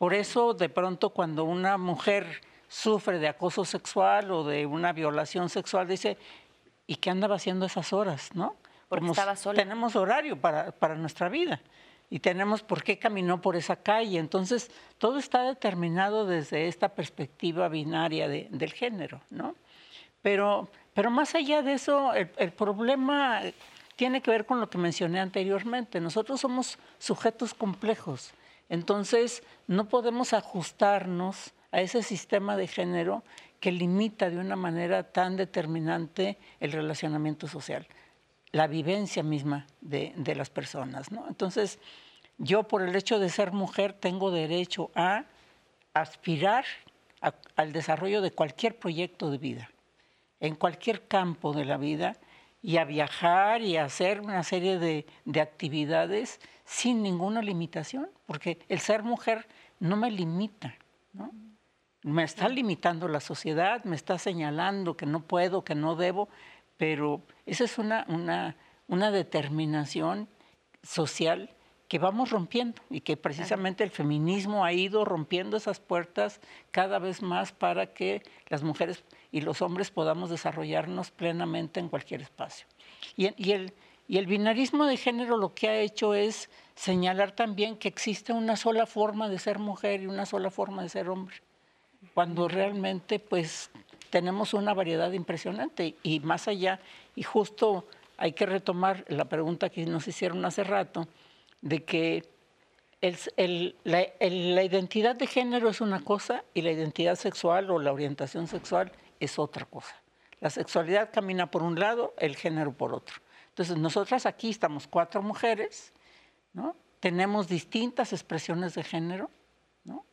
Por eso, de pronto, cuando una mujer sufre de acoso sexual o de una violación sexual, dice, ¿y qué andaba haciendo esas horas? ¿no? Porque estaba sola. Tenemos horario para, para nuestra vida y tenemos por qué caminó por esa calle. Entonces, todo está determinado desde esta perspectiva binaria del género, ¿no? Pero, pero más allá de eso, el, el, problema tiene que ver con lo que mencioné anteriormente. Nosotros somos sujetos complejos. Entonces, no podemos ajustarnos a ese sistema de género que limita de una manera tan determinante el relacionamiento social, la vivencia misma de, las personas. ¿no? Entonces, yo por el hecho de ser mujer tengo derecho a aspirar al desarrollo de cualquier proyecto de vida, en cualquier campo de la vida, y a viajar y a hacer una serie de, de actividades sin ninguna limitación, porque el ser mujer no me limita, ¿no? Me está limitando la sociedad, me está señalando que no puedo, que no debo, pero esa es una, una, una determinación social que vamos rompiendo y que precisamente el feminismo ha ido rompiendo esas puertas cada vez más para que las mujeres y los hombres podamos desarrollarnos plenamente en cualquier espacio. Y, y el, y el binarismo de género lo que ha hecho es señalar también que existe una sola forma de ser mujer y una sola forma de ser hombre, cuando realmente pues tenemos una variedad impresionante y más allá, y justo hay que retomar la pregunta que nos hicieron hace rato, de que la, la identidad de género es una cosa y la identidad sexual o la orientación sexual es otra cosa. La sexualidad camina por un lado, el género por otro. Entonces, nosotras aquí estamos cuatro mujeres, ¿no? Tenemos distintas expresiones de género, ¿no?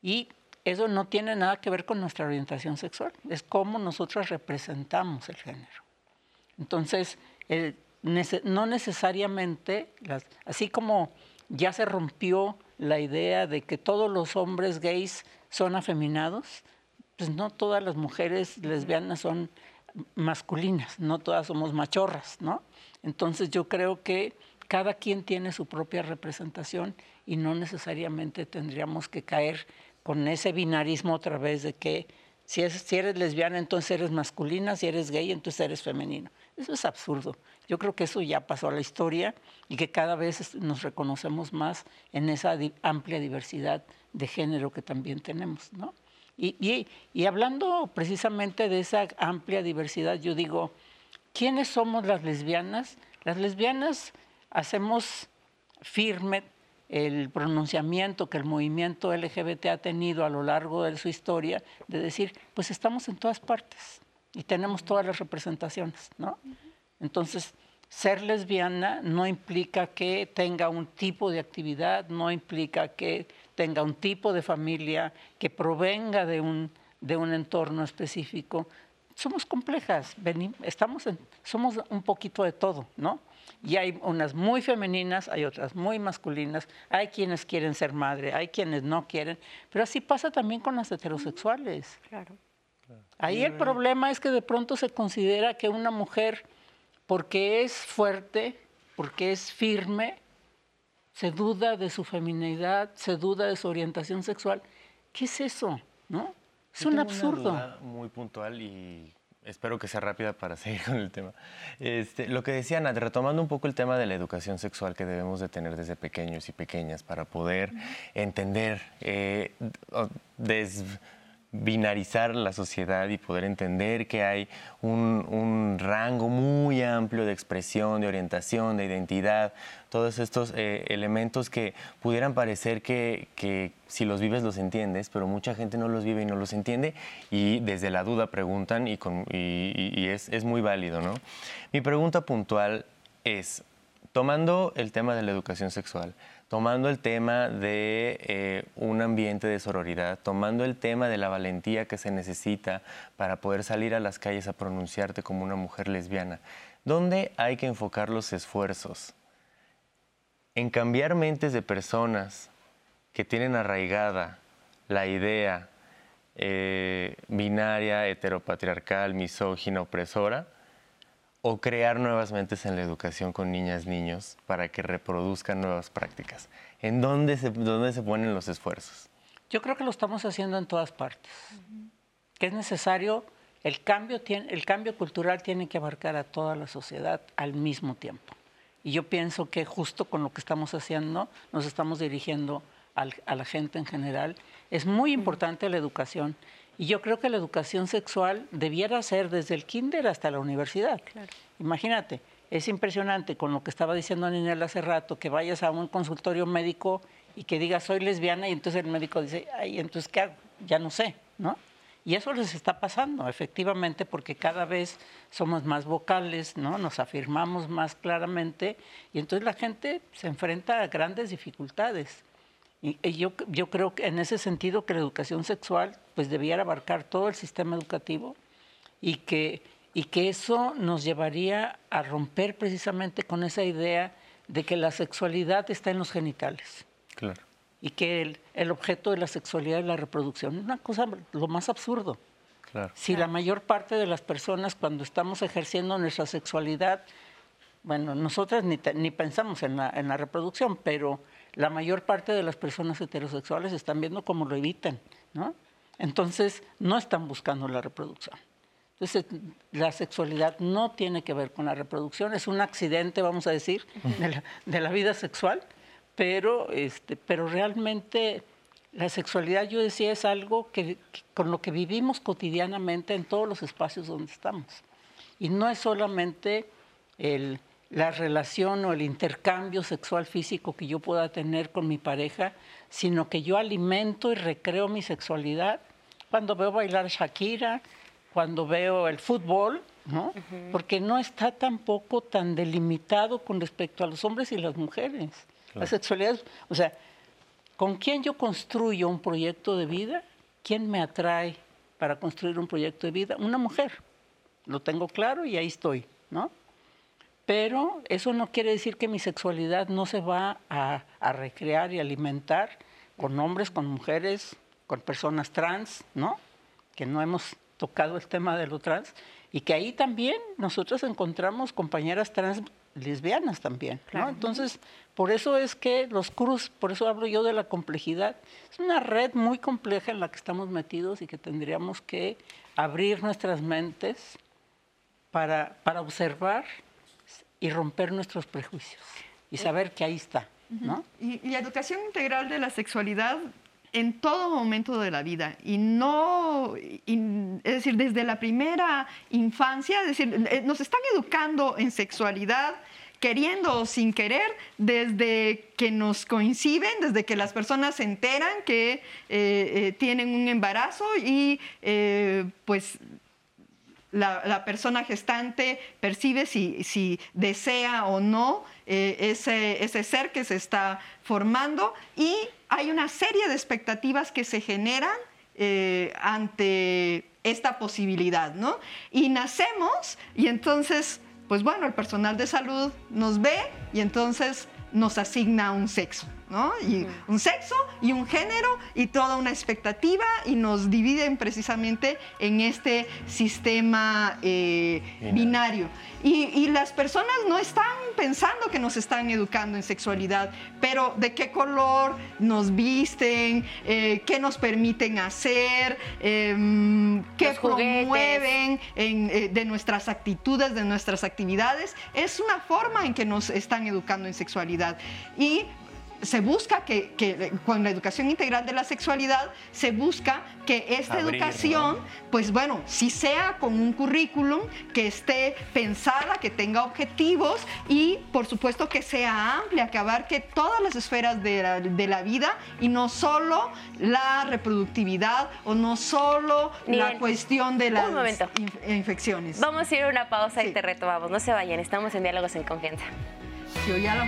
Y eso no tiene nada que ver con nuestra orientación sexual, es cómo nosotras representamos el género. Entonces, no necesariamente, así como ya se rompió la idea de que todos los hombres gays son afeminados, pues no todas las mujeres lesbianas son masculinas, no todas somos machorras, ¿no? Entonces yo creo que cada quien tiene su propia representación y no necesariamente tendríamos que caer con ese binarismo otra vez de que si, si eres lesbiana entonces eres masculina, si eres gay entonces eres femenino. Eso es absurdo. Yo creo que eso ya pasó a la historia y que cada vez nos reconocemos más en esa amplia diversidad de género que también tenemos, ¿no? Y, hablando precisamente de esa amplia diversidad, yo digo, ¿quiénes somos las lesbianas? Las lesbianas hacemos firme el pronunciamiento que el movimiento LGBT ha tenido a lo largo de su historia de decir, pues estamos en todas partes y tenemos todas las representaciones, ¿no? Entonces, ser lesbiana no implica que tenga un tipo de actividad, no implica que tenga un tipo de familia, que provenga de un, de un entorno específico. Somos complejas, estamos somos un poquito de todo, ¿no? Y hay unas muy femeninas, hay otras muy masculinas, hay quienes quieren ser madre, hay quienes no quieren, pero así pasa también con las heterosexuales. Claro. Ahí el problema es que de pronto se considera que una mujer, porque es fuerte, porque es firme, se duda de su feminidad, se duda de su orientación sexual. ¿Qué es eso? ¿No? Es un absurdo. Una duda muy puntual y espero que sea rápida para *laughs* seguir con el tema. Este, lo que decía Nat, retomando un poco el tema de la educación sexual que debemos de tener desde pequeños y pequeñas para poder entender, eh, des, binarizar la sociedad y poder entender que hay un, rango muy amplio de expresión, de orientación, de identidad, todos estos eh, elementos que pudieran parecer que, que, si los vives los entiendes, pero mucha gente no los vive y no los entiende y desde la duda preguntan y, y, es, es muy válido. ¿no? Mi pregunta puntual es, tomando el tema de la educación sexual, tomando el tema de eh, un ambiente de sororidad, tomando el tema de la valentía que se necesita para poder salir a las calles a pronunciarte como una mujer lesbiana, ¿dónde hay que enfocar los esfuerzos? En cambiar mentes de personas que tienen arraigada la idea eh, binaria, heteropatriarcal, misógina, opresora, o crear nuevas mentes en la educación con niñas, niños, para que reproduzcan nuevas prácticas? ¿En dónde se, dónde se ponen los esfuerzos? Yo creo que lo estamos haciendo en todas partes. Que es necesario, el cambio, el cambio cultural tiene que abarcar a toda la sociedad al mismo tiempo. Y yo pienso que justo con lo que estamos haciendo, nos estamos dirigiendo a la gente en general. Es muy importante la educación y yo creo que la educación sexual debiera ser desde el kinder hasta la universidad. Imagínate, es impresionante con lo que estaba diciendo Ninel hace rato, que vayas a un consultorio médico y que digas soy lesbiana y entonces el médico dice, ay, entonces ¿qué hago? Ya no sé, ¿no? Y eso les está pasando, efectivamente, porque cada vez somos más vocales, ¿no? Nos afirmamos más claramente y entonces la gente se enfrenta a grandes dificultades. Y, yo, yo creo que en ese sentido que la educación sexual pues debiera abarcar todo el sistema educativo y que, y que eso nos llevaría a romper precisamente con esa idea de que la sexualidad está en los genitales. Claro. Y que el, el objeto de la sexualidad es la reproducción. Es una cosa lo más absurdo. Claro. Si la mayor parte de las personas cuando estamos ejerciendo nuestra sexualidad, bueno, nosotras ni, ni pensamos en la, en la reproducción, pero la mayor parte de las personas heterosexuales están viendo cómo lo evitan, ¿no? Entonces, no están buscando la reproducción. Entonces, la sexualidad no tiene que ver con la reproducción, es un accidente, vamos a decir, de la, vida sexual, pero, este, pero realmente la sexualidad, yo decía, es algo que, con lo que vivimos cotidianamente en todos los espacios donde estamos. Y no es solamente el, la relación o el intercambio sexual físico que yo pueda tener con mi pareja, sino que yo alimento y recreo mi sexualidad cuando veo bailar Shakira, cuando veo el fútbol, ¿no? Porque no está tampoco tan delimitado con respecto a los hombres y las mujeres. La sexualidad, o sea, ¿con quién yo construyo un proyecto de vida? ¿Quién me atrae para construir un proyecto de vida? Una mujer. Lo tengo claro y ahí estoy, ¿no? Pero eso no quiere decir que mi sexualidad no se va a, recrear y alimentar con hombres, con mujeres, con personas trans, ¿no? Que no hemos tocado el tema de lo trans y que ahí también nosotros encontramos compañeras trans lesbianas también, ¿no? Entonces, por eso es que los cruz, por eso hablo yo de la complejidad, es una red muy compleja en la que estamos metidos y que tendríamos que abrir nuestras mentes para, para observar y romper nuestros prejuicios y saber que ahí está, ¿no? Y, y educación integral de la sexualidad en todo momento de la vida y no, es decir, desde la primera infancia, es decir, eh, nos están educando en sexualidad queriendo o sin querer, desde que nos coinciden, desde que las personas se enteran que eh, eh, tienen un embarazo y pues la, persona gestante percibe si, desea o no ese, ese ser que se está formando y hay una serie de expectativas que se generan eh, ante esta posibilidad, ¿no? Y nacemos y entonces, pues bueno, el personal de salud nos ve y entonces nos asigna un sexo. Y un sexo y un género y toda una expectativa y nos dividen precisamente en este sistema eh, binario. Y, las personas no están pensando que nos están educando en sexualidad, pero de qué color nos visten, eh, qué nos permiten hacer, em, qué promueven eh, de nuestras actitudes, de nuestras actividades, es una forma en que nos están educando en sexualidad. Y se busca que, con la educación integral de la sexualidad, se busca que esta educación, pues bueno, si sea con un currículum que esté pensada, que tenga objetivos y por supuesto que sea amplia, que abarque todas las esferas de la, vida y no solo la reproductividad o no solo la cuestión de las infecciones. Vamos a ir a una pausa y te retomamos. No se vayan, estamos en Diálogos en Confianza. Si oía la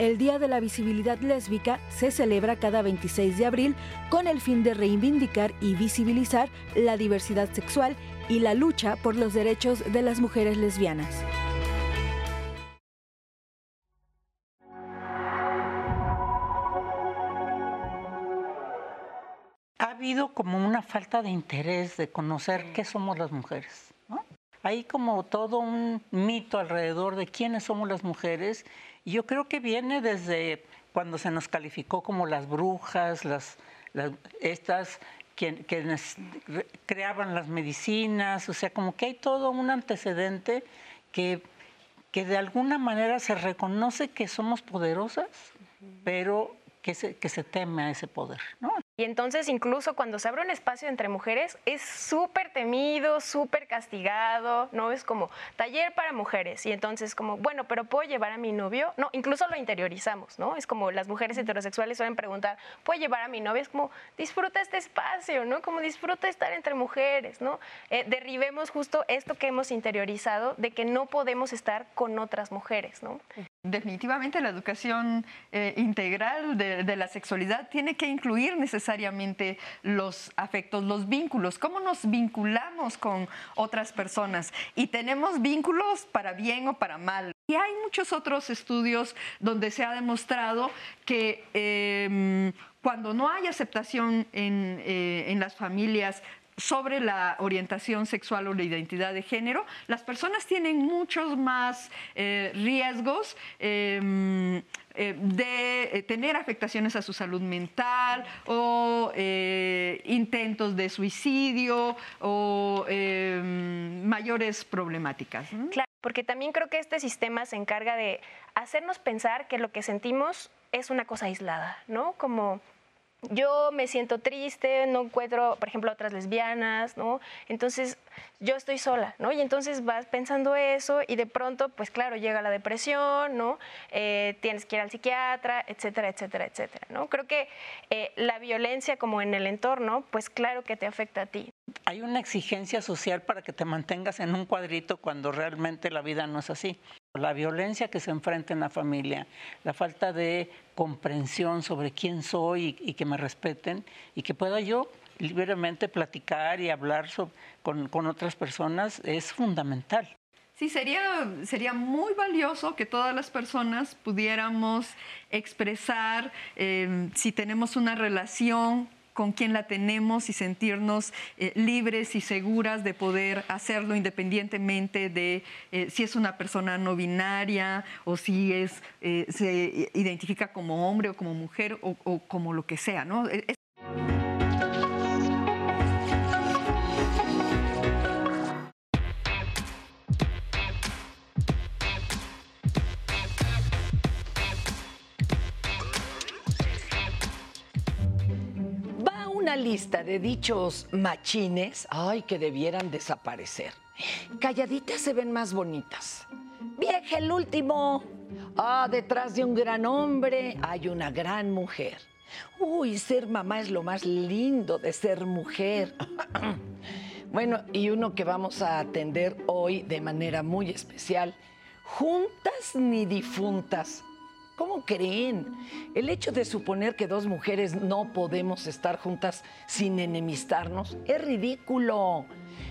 El Día de la Visibilidad Lésbica se celebra cada 26 de abril con el fin de reivindicar y visibilizar la diversidad sexual y la lucha por los derechos de las mujeres lesbianas. Ha habido como una falta de interés de conocer qué somos las mujeres. Hay como todo un mito alrededor de quiénes somos las mujeres yo creo que viene desde cuando se nos calificó como las brujas, las, estas quienes creaban las medicinas, o sea, como que hay todo un antecedente que, que de alguna manera se reconoce que somos poderosas, pero que se, que se teme a ese poder. ¿no? Y entonces incluso cuando se abre un espacio entre mujeres es súper temido, súper castigado, ¿no? Es como taller para mujeres y entonces como, bueno, pero ¿puedo llevar a mi novio? No, incluso lo interiorizamos, ¿no? Es como las mujeres heterosexuales suelen preguntar, ¿puedo llevar a mi novio? Es como, disfruta este espacio, ¿no? Como disfruta estar entre mujeres, ¿no? Eh, derribemos justo esto que hemos interiorizado de que no podemos estar con otras mujeres, ¿no? Definitivamente la educación eh, integral de, la sexualidad tiene que incluir necesariamente los afectos, los vínculos, cómo nos vinculamos con otras personas. Y tenemos vínculos para bien o para mal. Y hay muchos otros estudios donde se ha demostrado que em, cuando no hay aceptación en, eh, en las familias sobre la orientación sexual o la identidad de género, las personas tienen muchos más eh, riesgos em, eh, de eh, tener afectaciones a su salud mental o intentos de suicidio o em, mayores problemáticas. Claro, porque también creo que este sistema se encarga de hacernos pensar que lo que sentimos es una cosa aislada, ¿no? Como yo me siento triste, no encuentro, por ejemplo, otras lesbianas, ¿no? Entonces, yo estoy sola, ¿no? Y entonces vas pensando eso y de pronto, pues claro, llega la depresión, ¿no? Eh, tienes que ir al psiquiatra, etcétera, etcétera, etcétera, ¿no? Creo que eh, la violencia como en el entorno, pues claro que te afecta a ti. Hay una exigencia social para que te mantengas en un cuadrito cuando realmente la vida no es así. La violencia que se enfrenta en la familia, la falta de comprensión sobre quién soy y, que me respeten y que pueda yo libremente platicar y hablar con, otras personas es fundamental. Sí, sería, sería muy valioso que todas las personas pudiéramos expresar eh, si tenemos una relación con quién la tenemos y sentirnos eh, libres y seguras de poder hacerlo independientemente de eh, si es una persona no binaria o si es, se identifica como hombre o como mujer o, o como lo que sea. ¿no? Lista de dichos machines, ay, que debieran desaparecer. Calladitas se ven más bonitas. Vieja el último. Ah, detrás de un gran hombre hay una gran mujer. Uy, ser mamá es lo más lindo de ser mujer. *clears throat* bueno, y uno que vamos a atender hoy de manera muy especial, juntas ni difuntas ¿Cómo creen? El hecho de suponer que dos mujeres no podemos estar juntas sin enemistarnos es ridículo.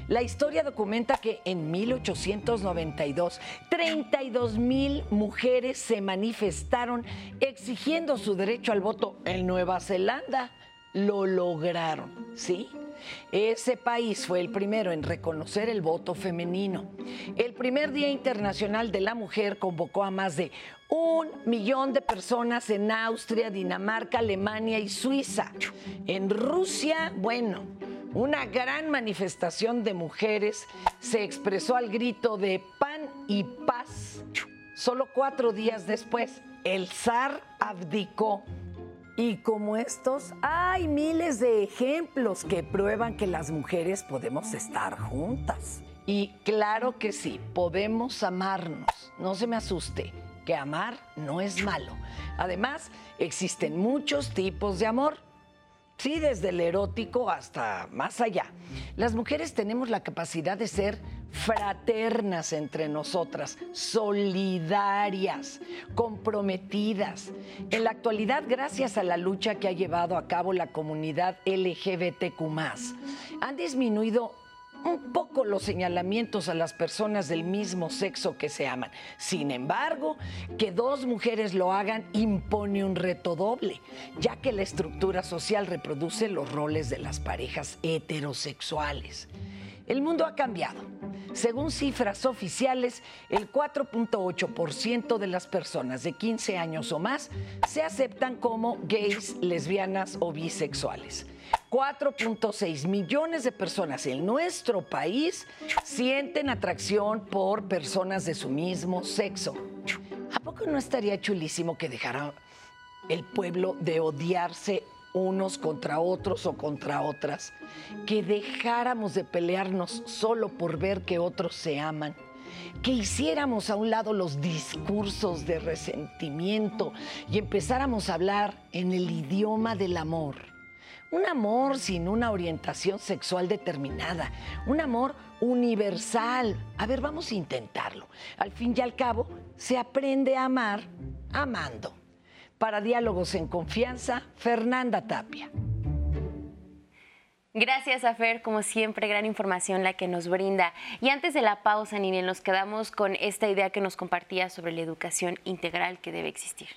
La historia documenta que en 1892 32 mil mujeres se manifestaron exigiendo su derecho al voto en Nueva Zelanda. Lo lograron, ¿sí? Ese país fue el primero en reconocer el voto femenino. El primer Día Internacional de la Mujer convocó a más de un millón de personas en Austria, Dinamarca, Alemania y Suiza. En Rusia, bueno, una gran manifestación de mujeres se expresó al grito de pan y paz. Solo cuatro días después, el zar abdicó y como estos, hay miles de ejemplos que prueban que las mujeres podemos estar juntas. Y claro que sí, podemos amarnos. No se me asuste, que amar no es malo. Además, existen muchos tipos de amor. Sí, desde el erótico hasta más allá. Las mujeres tenemos la capacidad de ser fraternas entre nosotras, solidarias, comprometidas. En la actualidad, gracias a la lucha que ha llevado a cabo la comunidad LGBTQ, han disminuido un poco los señalamientos a las personas del mismo sexo que se aman. Sin embargo, que dos mujeres lo hagan impone un reto doble, ya que la estructura social reproduce los roles de las parejas heterosexuales. El mundo ha cambiado. Según cifras oficiales, el 4.8% de las personas de 15 años o más se aceptan como gays, lesbianas o bisexuales. 4.6 millones de personas en nuestro país sienten atracción por personas de su mismo sexo. ¿A poco no estaría chulísimo que dejara el pueblo de odiarse unos contra otros o contra otras? Que dejáramos de pelearnos solo por ver que otros se aman que hiciéramos a un lado los discursos de resentimiento y empezáramos a hablar en el idioma del amor un amor sin una orientación sexual determinada, un amor universal. A ver, vamos a intentarlo. Al fin y al cabo, se aprende a amar amando. Para Diálogos en Confianza, Fernanda Tapia. Gracias, Afer, como siempre, gran información la que nos brinda. Y antes de la pausa, Nini, nos quedamos con esta idea que nos compartía sobre la educación integral que debe existir.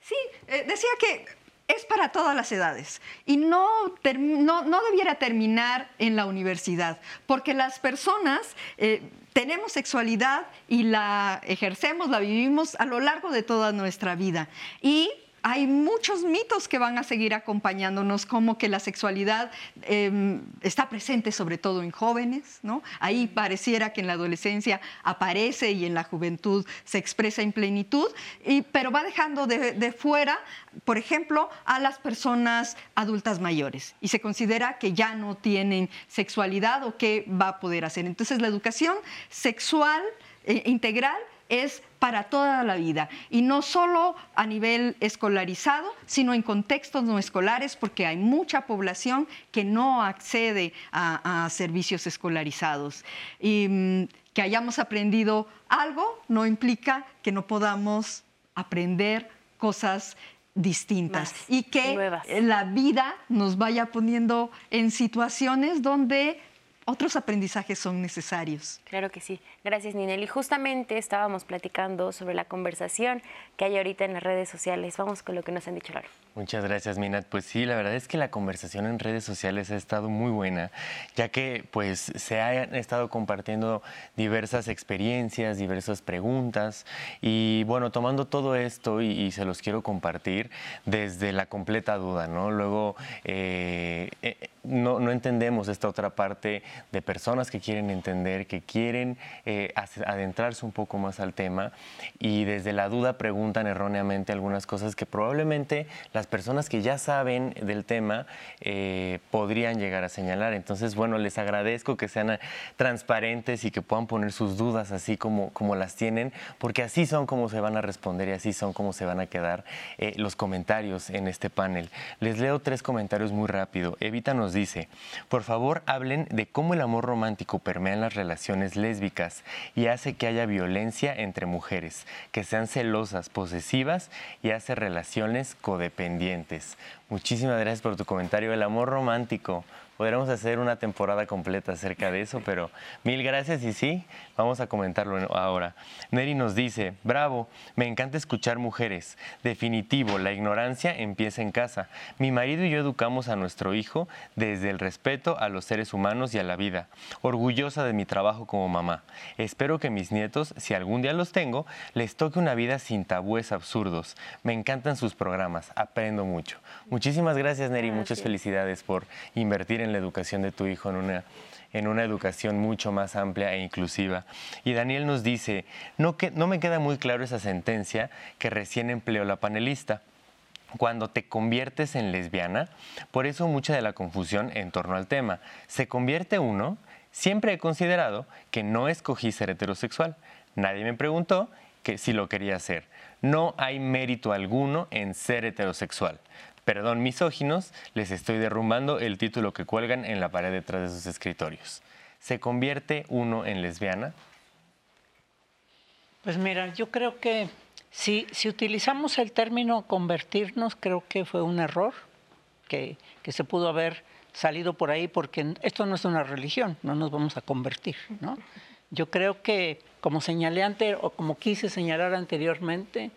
Sí, eh, decía que es para todas las edades y no, no, debiera terminar en la universidad, porque las personas eh, tenemos sexualidad y la ejercemos, la vivimos a lo largo de toda nuestra vida. Y hay muchos mitos que van a seguir acompañándonos, como que la sexualidad em, está presente sobre todo en jóvenes, ¿no? Ahí pareciera que en la adolescencia aparece y en la juventud se expresa en plenitud, y, pero va dejando de, de fuera, por ejemplo, a las personas adultas mayores y se considera que ya no tienen sexualidad o qué va a poder hacer. Entonces la educación sexual eh, integral es para toda la vida. Y no solo a nivel escolarizado, sino en contextos no escolares, porque hay mucha población que no accede a, servicios escolarizados. Y mm, que hayamos aprendido algo no implica que no podamos aprender cosas distintas. Y que la vida nos vaya poniendo en situaciones donde otros aprendizajes son necesarios. Claro que sí. Gracias, Ninel. Y justamente estábamos platicando sobre la conversación que hay ahorita en las redes sociales. Vamos con lo que nos han dicho, Lalo. Muchas gracias, Minat. Pues sí, la verdad es que la conversación en redes sociales ha estado muy buena, ya que pues se han estado compartiendo diversas experiencias, diversas preguntas y bueno, tomando todo esto y, se los quiero compartir desde la completa duda, ¿no? Luego eh, eh, no, no, entendemos esta otra parte de personas que quieren entender, que quieren eh, adentrarse un poco más al tema y desde la duda preguntan erróneamente algunas cosas que probablemente las personas que ya saben del tema eh, podrían llegar a señalar. Entonces, bueno, les agradezco que sean transparentes y que puedan poner sus dudas así como, como las tienen, porque así son como se van a responder y así son como se van a quedar eh, los comentarios en este panel. Les leo tres comentarios muy rápido. Evita nos dice, por favor hablen de cómo el amor romántico permea en las relaciones lésbicas y hace que haya violencia entre mujeres, que sean celosas, posesivas y hace relaciones codependientes. Muchísimas gracias por tu comentario. El amor romántico Podríamos hacer una temporada completa acerca de eso, pero mil gracias y sí, vamos a comentarlo ahora. Neri nos dice, bravo, me encanta escuchar mujeres. Definitivo, la ignorancia empieza en casa. Mi marido y yo educamos a nuestro hijo desde el respeto a los seres humanos y a la vida. Orgullosa de mi trabajo como mamá. Espero que mis nietos, si algún día los tengo, les toque una vida sin tabúes absurdos. Me encantan sus programas, aprendo mucho. Muchísimas gracias, Neri, muchas felicidades por invertir en la educación de tu hijo en una, en una educación mucho más amplia e inclusiva. Y Daniel nos dice, no, que, no me queda muy claro esa sentencia que recién empleó la panelista cuando te conviertes en lesbiana, por eso mucha de la confusión en torno al tema. ¿Se convierte uno? Siempre he considerado que no escogí ser heterosexual. Nadie me preguntó que si lo quería hacer. No hay mérito alguno en ser heterosexual perdón, misóginos, les estoy derrumbando el título que cuelgan en la pared detrás de sus escritorios. ¿Se convierte uno en lesbiana? Pues mira, yo creo que si, si utilizamos el término convertirnos, creo que fue un error que, que, se pudo haber salido por ahí, porque esto no es una religión, no nos vamos a convertir, ¿no? Yo creo que, como señalé antes, o como quise señalar anteriormente,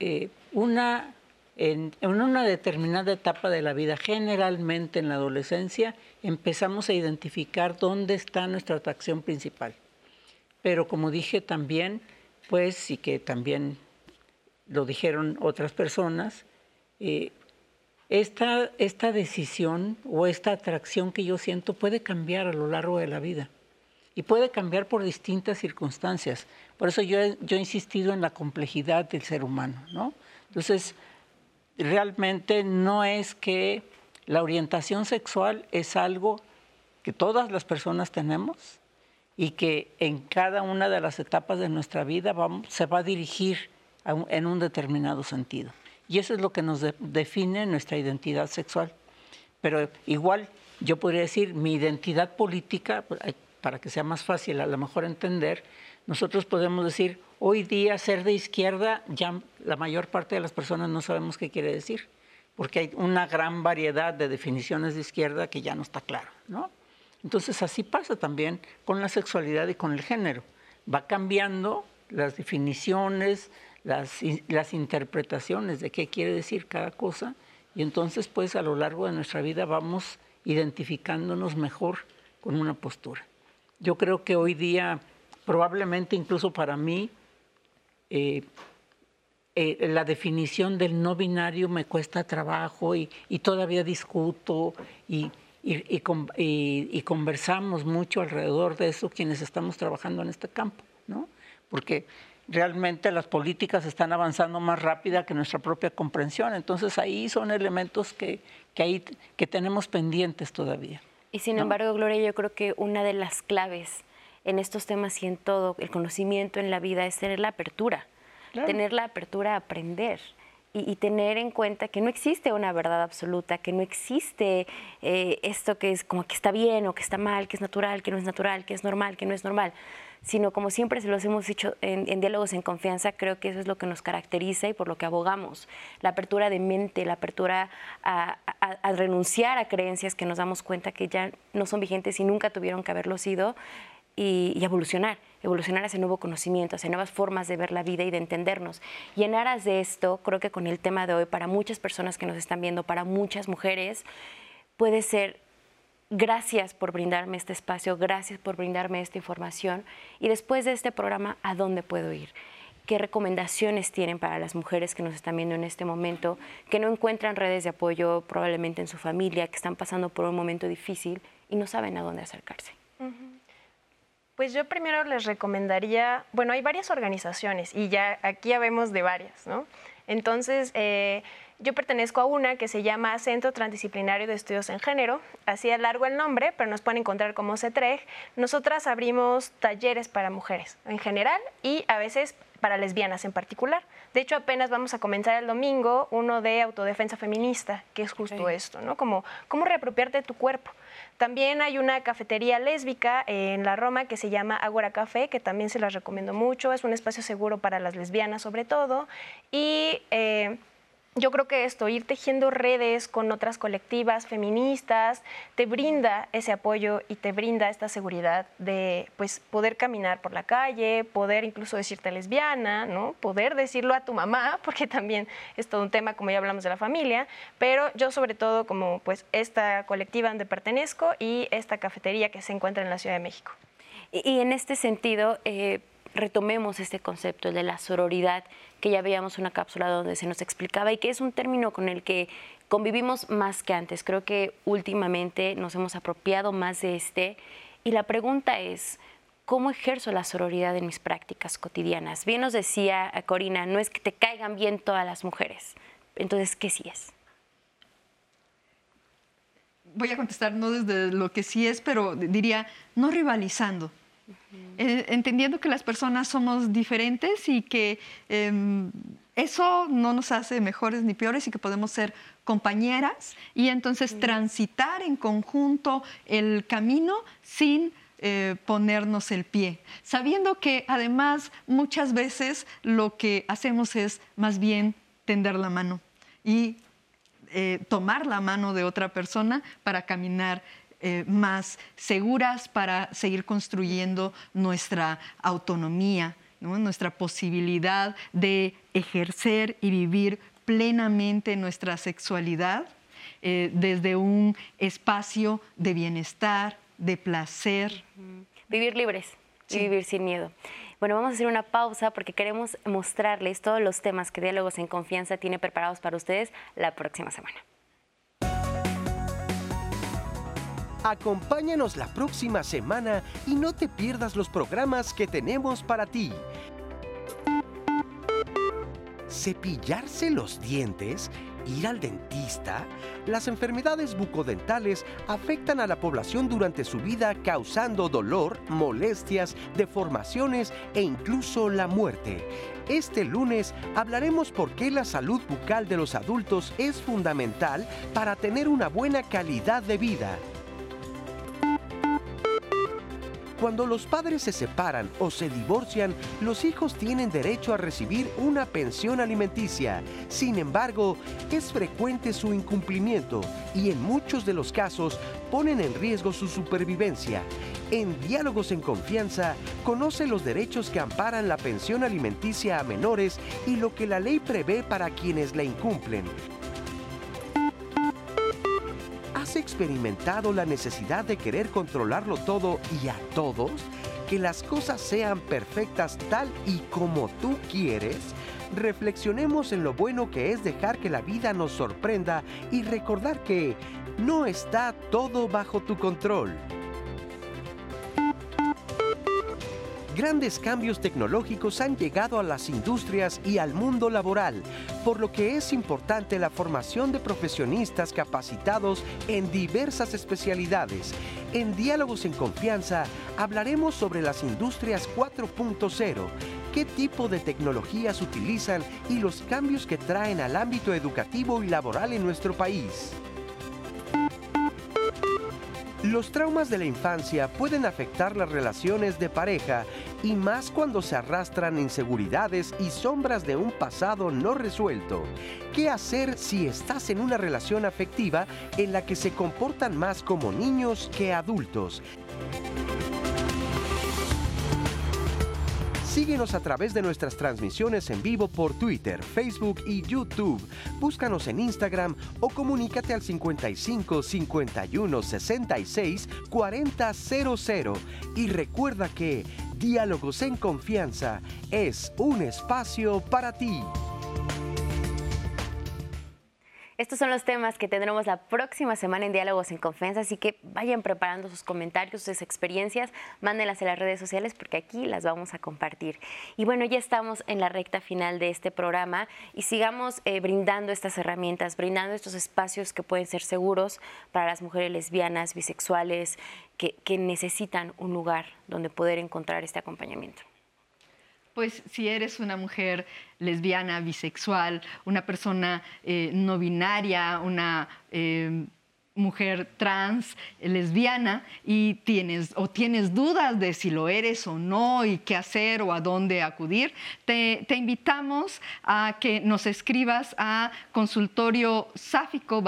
eh, una en, una determinada etapa de la vida, generalmente en la adolescencia, empezamos a identificar dónde está nuestra atracción principal. Pero como dije también, pues, y que también lo dijeron otras personas, eh, esta, esta decisión o esta atracción que yo siento puede cambiar a lo largo de la vida y puede cambiar por distintas circunstancias. Por eso yo, yo he insistido en la complejidad del ser humano, ¿no? Entonces, realmente no es que la orientación sexual es algo que todas las personas tenemos y que en cada una de las etapas de nuestra vida se va a dirigir en un determinado sentido. Y eso es lo que nos define nuestra identidad sexual. Pero igual yo podría decir mi identidad política, para que sea más fácil a lo mejor entender, nosotros podemos decir, hoy día ser de izquierda, ya la mayor parte de las personas no sabemos qué quiere decir, porque hay una gran variedad de definiciones de izquierda que ya no está claro, ¿no? Entonces así pasa también con la sexualidad y con el género. Va cambiando las definiciones, las, las interpretaciones de qué quiere decir cada cosa, y entonces pues a lo largo de nuestra vida vamos identificándonos mejor con una postura. Yo creo que hoy día probablemente incluso para mí, eh, eh, la definición del no binario me cuesta trabajo y, todavía discuto y, y, conversamos mucho alrededor de eso quienes estamos trabajando en este campo, ¿no? Porque realmente las políticas están avanzando más rápida que nuestra propia comprensión. Entonces ahí son elementos que, que, que tenemos pendientes todavía. Y sin embargo, Gloria, yo creo que una de las claves en estos temas y en todo, el conocimiento en la vida es tener la apertura, tener la apertura a aprender. y, tener en cuenta que no existe una verdad absoluta, que no existe eh, esto que es como que está bien o que está mal, que es natural, que no es natural, que es normal, que no es normal, sino como siempre se los hemos dicho en, diálogos en confianza, creo que eso es lo que nos caracteriza y por lo que abogamos, la apertura de mente, la apertura a, renunciar a creencias que nos damos cuenta que ya no son vigentes y nunca tuvieron que haberlo sido y, y evolucionar evolucionar hacia nuevo conocimiento, hacia nuevas formas de ver la vida y de entendernos. Y en aras de esto, creo que con el tema de hoy, para muchas personas que nos están viendo, para muchas mujeres, puede ser gracias por brindarme este espacio, gracias por brindarme esta información. Y después de este programa, ¿a dónde puedo ir? ¿Qué recomendaciones tienen para las mujeres que nos están viendo en este momento, que no encuentran redes de apoyo probablemente en su familia, que están pasando por un momento difícil y no saben a dónde acercarse? Pues yo primero les recomendaría, bueno, hay varias organizaciones y ya aquí ya vemos de varias, ¿no? Entonces, eh, yo pertenezco a una que se llama Centro Transdisciplinario de Estudios en Género, así es largo el nombre, pero nos pueden encontrar como CETREG. Nosotras abrimos talleres para mujeres en general y a veces para lesbianas en particular. De hecho, apenas vamos a comenzar el domingo uno de autodefensa feminista, que es justo esto, ¿no? Como cómo reapropiarte tu cuerpo. También hay una cafetería lésbica en la Roma que se llama Agora Café, que también se las recomiendo mucho. Es un espacio seguro para las lesbianas sobre todo. Y eh, yo creo que esto, ir tejiendo redes con otras colectivas feministas, te brinda ese apoyo y te brinda esta seguridad de pues, poder caminar por la calle, poder incluso decirte lesbiana, ¿no? poder decirlo a tu mamá, porque también es todo un tema, como ya hablamos de la familia, pero yo sobre todo como pues, esta colectiva donde pertenezco y esta cafetería que se encuentra en la Ciudad de México. Y, en este sentido, eh, retomemos este concepto, de la sororidad que ya veíamos una cápsula donde se nos explicaba y que es un término con el que convivimos más que antes. Creo que últimamente nos hemos apropiado más de este y la pregunta es, ¿cómo ejerzo la sororidad en mis prácticas cotidianas? Bien nos decía Corina, no es que te caigan bien todas las mujeres. Entonces, ¿qué sí es? Voy a contestar no desde lo que sí es, pero diría, no rivalizando. Eh, entendiendo que las personas somos diferentes y que em, eso no nos hace mejores ni peores y que podemos ser compañeras y entonces transitar en conjunto el camino sin eh, ponernos el pie, sabiendo que además muchas veces lo que hacemos es más bien tender la mano y eh, tomar la mano de otra persona para caminar eh, más seguras para seguir construyendo nuestra autonomía, nuestra posibilidad de ejercer y vivir plenamente nuestra sexualidad eh, desde un espacio de bienestar, de placer. Vivir libres y vivir sin miedo. Bueno, vamos a hacer una pausa porque queremos mostrarles todos los temas que Diálogos en Confianza tiene preparados para ustedes la próxima semana. Acompáñanos la próxima semana y no te pierdas los programas que tenemos para ti. Cepillarse los dientes, ir al dentista, las enfermedades bucodentales afectan a la población durante su vida causando dolor, molestias, deformaciones e incluso la muerte. Este lunes hablaremos por qué la salud bucal de los adultos es fundamental para tener una buena calidad de vida. Cuando los padres se separan o se divorcian, los hijos tienen derecho a recibir una pensión alimenticia. Sin embargo, es frecuente su incumplimiento y en muchos de los casos ponen en riesgo su supervivencia. En Diálogos en Confianza, conoce los derechos que amparan la pensión alimenticia a menores y lo que la ley prevé para quienes la incumplen. ¿Has experimentado la necesidad de querer controlarlo todo y a todos? ¿Que las cosas sean perfectas tal y como tú quieres? Reflexionemos en lo bueno que es dejar que la vida nos sorprenda y recordar que no está todo bajo tu control. Grandes cambios tecnológicos han llegado a las industrias y al mundo laboral, por lo que es importante la formación de profesionistas capacitados en diversas especialidades. En Diálogos en Confianza hablaremos sobre las industrias 4.0, qué tipo de tecnologías utilizan y los cambios que traen al ámbito educativo y laboral en nuestro país. Los traumas de la infancia pueden afectar las relaciones de pareja y más cuando se arrastran inseguridades y sombras de un pasado no resuelto. ¿Qué hacer si estás en una relación afectiva en la que se comportan más como niños que adultos? Síguenos a través de nuestras transmisiones en vivo por Twitter, Facebook y YouTube. Búscanos en Instagram o comunícate al 55 51 66 4000. Y recuerda que Diálogos en Confianza es un espacio para ti. Estos son los temas que tendremos la próxima semana en Diálogos en Confianza, así que vayan preparando sus comentarios, sus experiencias, mándenlas en las redes sociales porque aquí las vamos a compartir. Y bueno, ya estamos en la recta final de este programa y sigamos eh, brindando estas herramientas, brindando estos espacios que pueden ser seguros para las mujeres lesbianas, bisexuales, que, que necesitan un lugar donde poder encontrar este acompañamiento pues si eres una mujer lesbiana, bisexual, una persona eh, no binaria, una eh, mujer trans, lesbiana, y tienes o tienes dudas de si lo eres o no y qué hacer o a dónde acudir, te, invitamos a que nos escribas a consultorio sáfico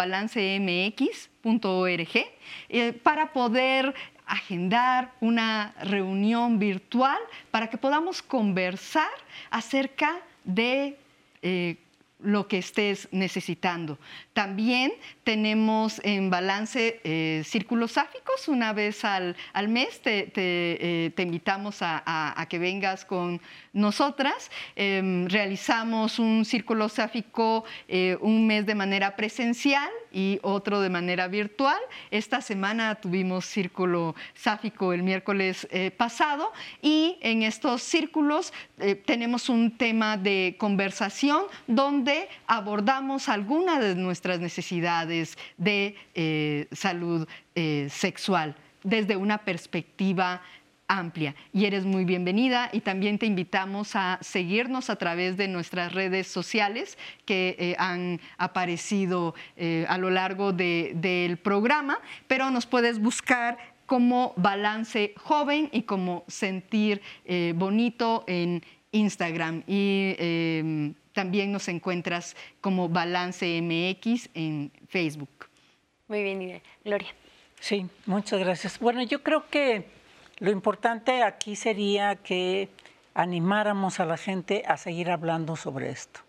eh, para poder agendar una reunión virtual para que podamos conversar acerca de eh, lo que estés necesitando. También tenemos en balance eh, círculos sáficos una vez al, mes. Te, eh, invitamos a, que vengas con nosotras. Em, realizamos un círculo sáfico eh, un mes de manera presencial y otro de manera virtual. Esta semana tuvimos círculo sáfico el miércoles pasado y en estos círculos tenemos un tema de conversación donde abordamos algunas de nuestras necesidades de eh, salud eh, sexual desde una perspectiva amplia. Y eres muy bienvenida y también te invitamos a seguirnos a través de nuestras redes sociales que eh, han aparecido a lo largo del programa, pero nos puedes buscar como balance joven y como sentir bonito en Instagram. Y em, también nos encuentras como Balance MX en Facebook. Muy bien, Gloria. Sí, muchas gracias. Bueno, yo creo que lo importante aquí sería que animáramos a la gente a seguir hablando sobre esto.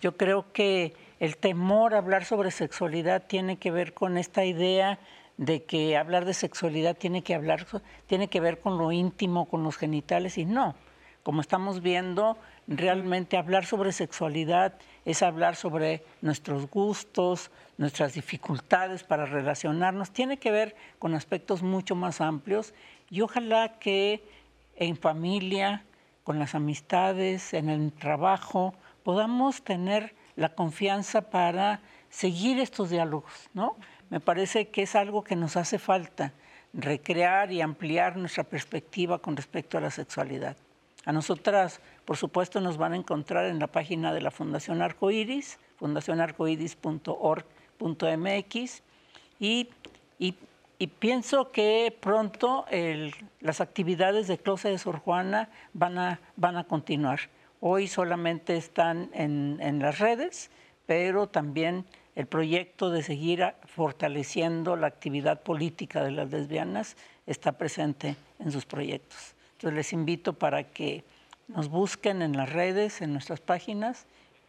Yo creo que el temor a hablar sobre sexualidad tiene que ver con esta idea de que hablar de sexualidad tiene que hablar tiene que ver con lo íntimo, con los genitales y no. Como estamos viendo, realmente hablar sobre sexualidad es hablar sobre nuestros gustos, nuestras dificultades para relacionarnos, tiene que ver con aspectos mucho más amplios y ojalá que en familia, con las amistades, en el trabajo, podamos tener la confianza para seguir estos diálogos, ¿no? Me parece que es algo que nos hace falta, recrear y ampliar nuestra perspectiva con respecto a la sexualidad. A nosotras, por supuesto, nos van a encontrar en la página de la Fundación Arcoiris, fundacionarcoiris.org.mx, y, y, pienso que pronto las actividades de Closet de Sor Juana van a, van a continuar. Hoy solamente están en, en las redes, pero también el proyecto de seguir fortaleciendo la actividad política de las lesbianas está presente en sus proyectos. Entonces les invito para que nos busquen en las redes, en nuestras páginas,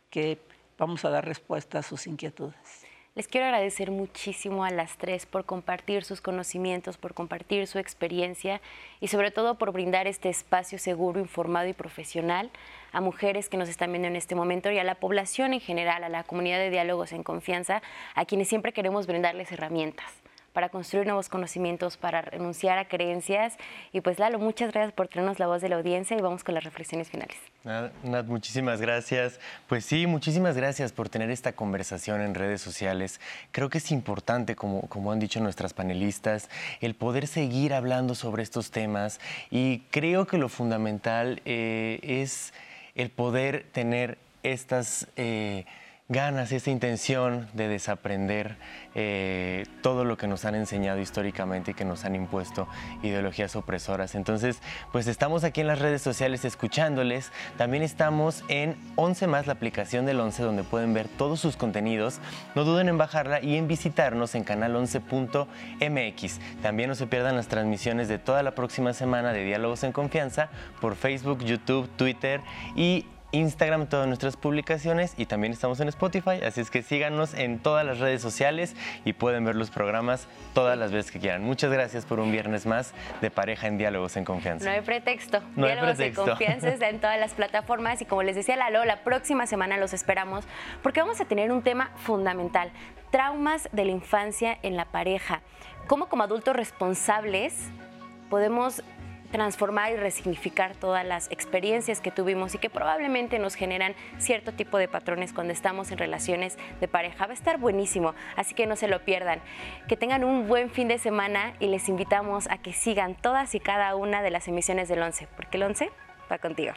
que vamos a dar respuesta a sus inquietudes. Les quiero agradecer muchísimo a las tres por compartir sus conocimientos, por compartir su experiencia y sobre todo por brindar este espacio seguro, informado y profesional a mujeres que nos están viendo en este momento y a la población en general, a la comunidad de diálogos en confianza, a quienes siempre queremos brindarles herramientas para construir nuevos conocimientos, para renunciar a creencias. Y pues Lalo, muchas gracias por traernos la voz de la audiencia y vamos con las reflexiones finales. Nat, muchísimas gracias. Pues sí, muchísimas gracias por tener esta conversación en redes sociales. Creo que es importante, como, como han dicho nuestras panelistas, el poder seguir hablando sobre estos temas y creo que lo fundamental eh, es el poder tener estas... Eh, ganas, esa intención de desaprender eh, todo lo que nos han enseñado históricamente y que nos han impuesto ideologías opresoras. Entonces, pues estamos aquí en las redes sociales escuchándoles. También estamos en 11 más, la aplicación del 11, donde pueden ver todos sus contenidos. No duden en bajarla y en visitarnos en canal11.mx. También no se pierdan las transmisiones de toda la próxima semana de Diálogos en Confianza por Facebook, YouTube, Twitter y Instagram todas nuestras publicaciones y también estamos en Spotify, así es que síganos en todas las redes sociales y pueden ver los programas todas las veces que quieran. Muchas gracias por un viernes más de pareja en Diálogos en Confianza. No hay pretexto. Diálogos en Confianza está en todas las plataformas y como les decía Lalo, la próxima semana los esperamos porque vamos a tener un tema fundamental, traumas de la infancia en la pareja. Cómo como adultos responsables podemos transformar y resignificar todas las experiencias que tuvimos y que probablemente nos generan cierto tipo de patrones cuando estamos en relaciones de pareja. Va a estar buenísimo, así que no se lo pierdan. Que tengan un buen fin de semana y les invitamos a que sigan todas y cada una de las emisiones del 11, porque el 11 va contigo.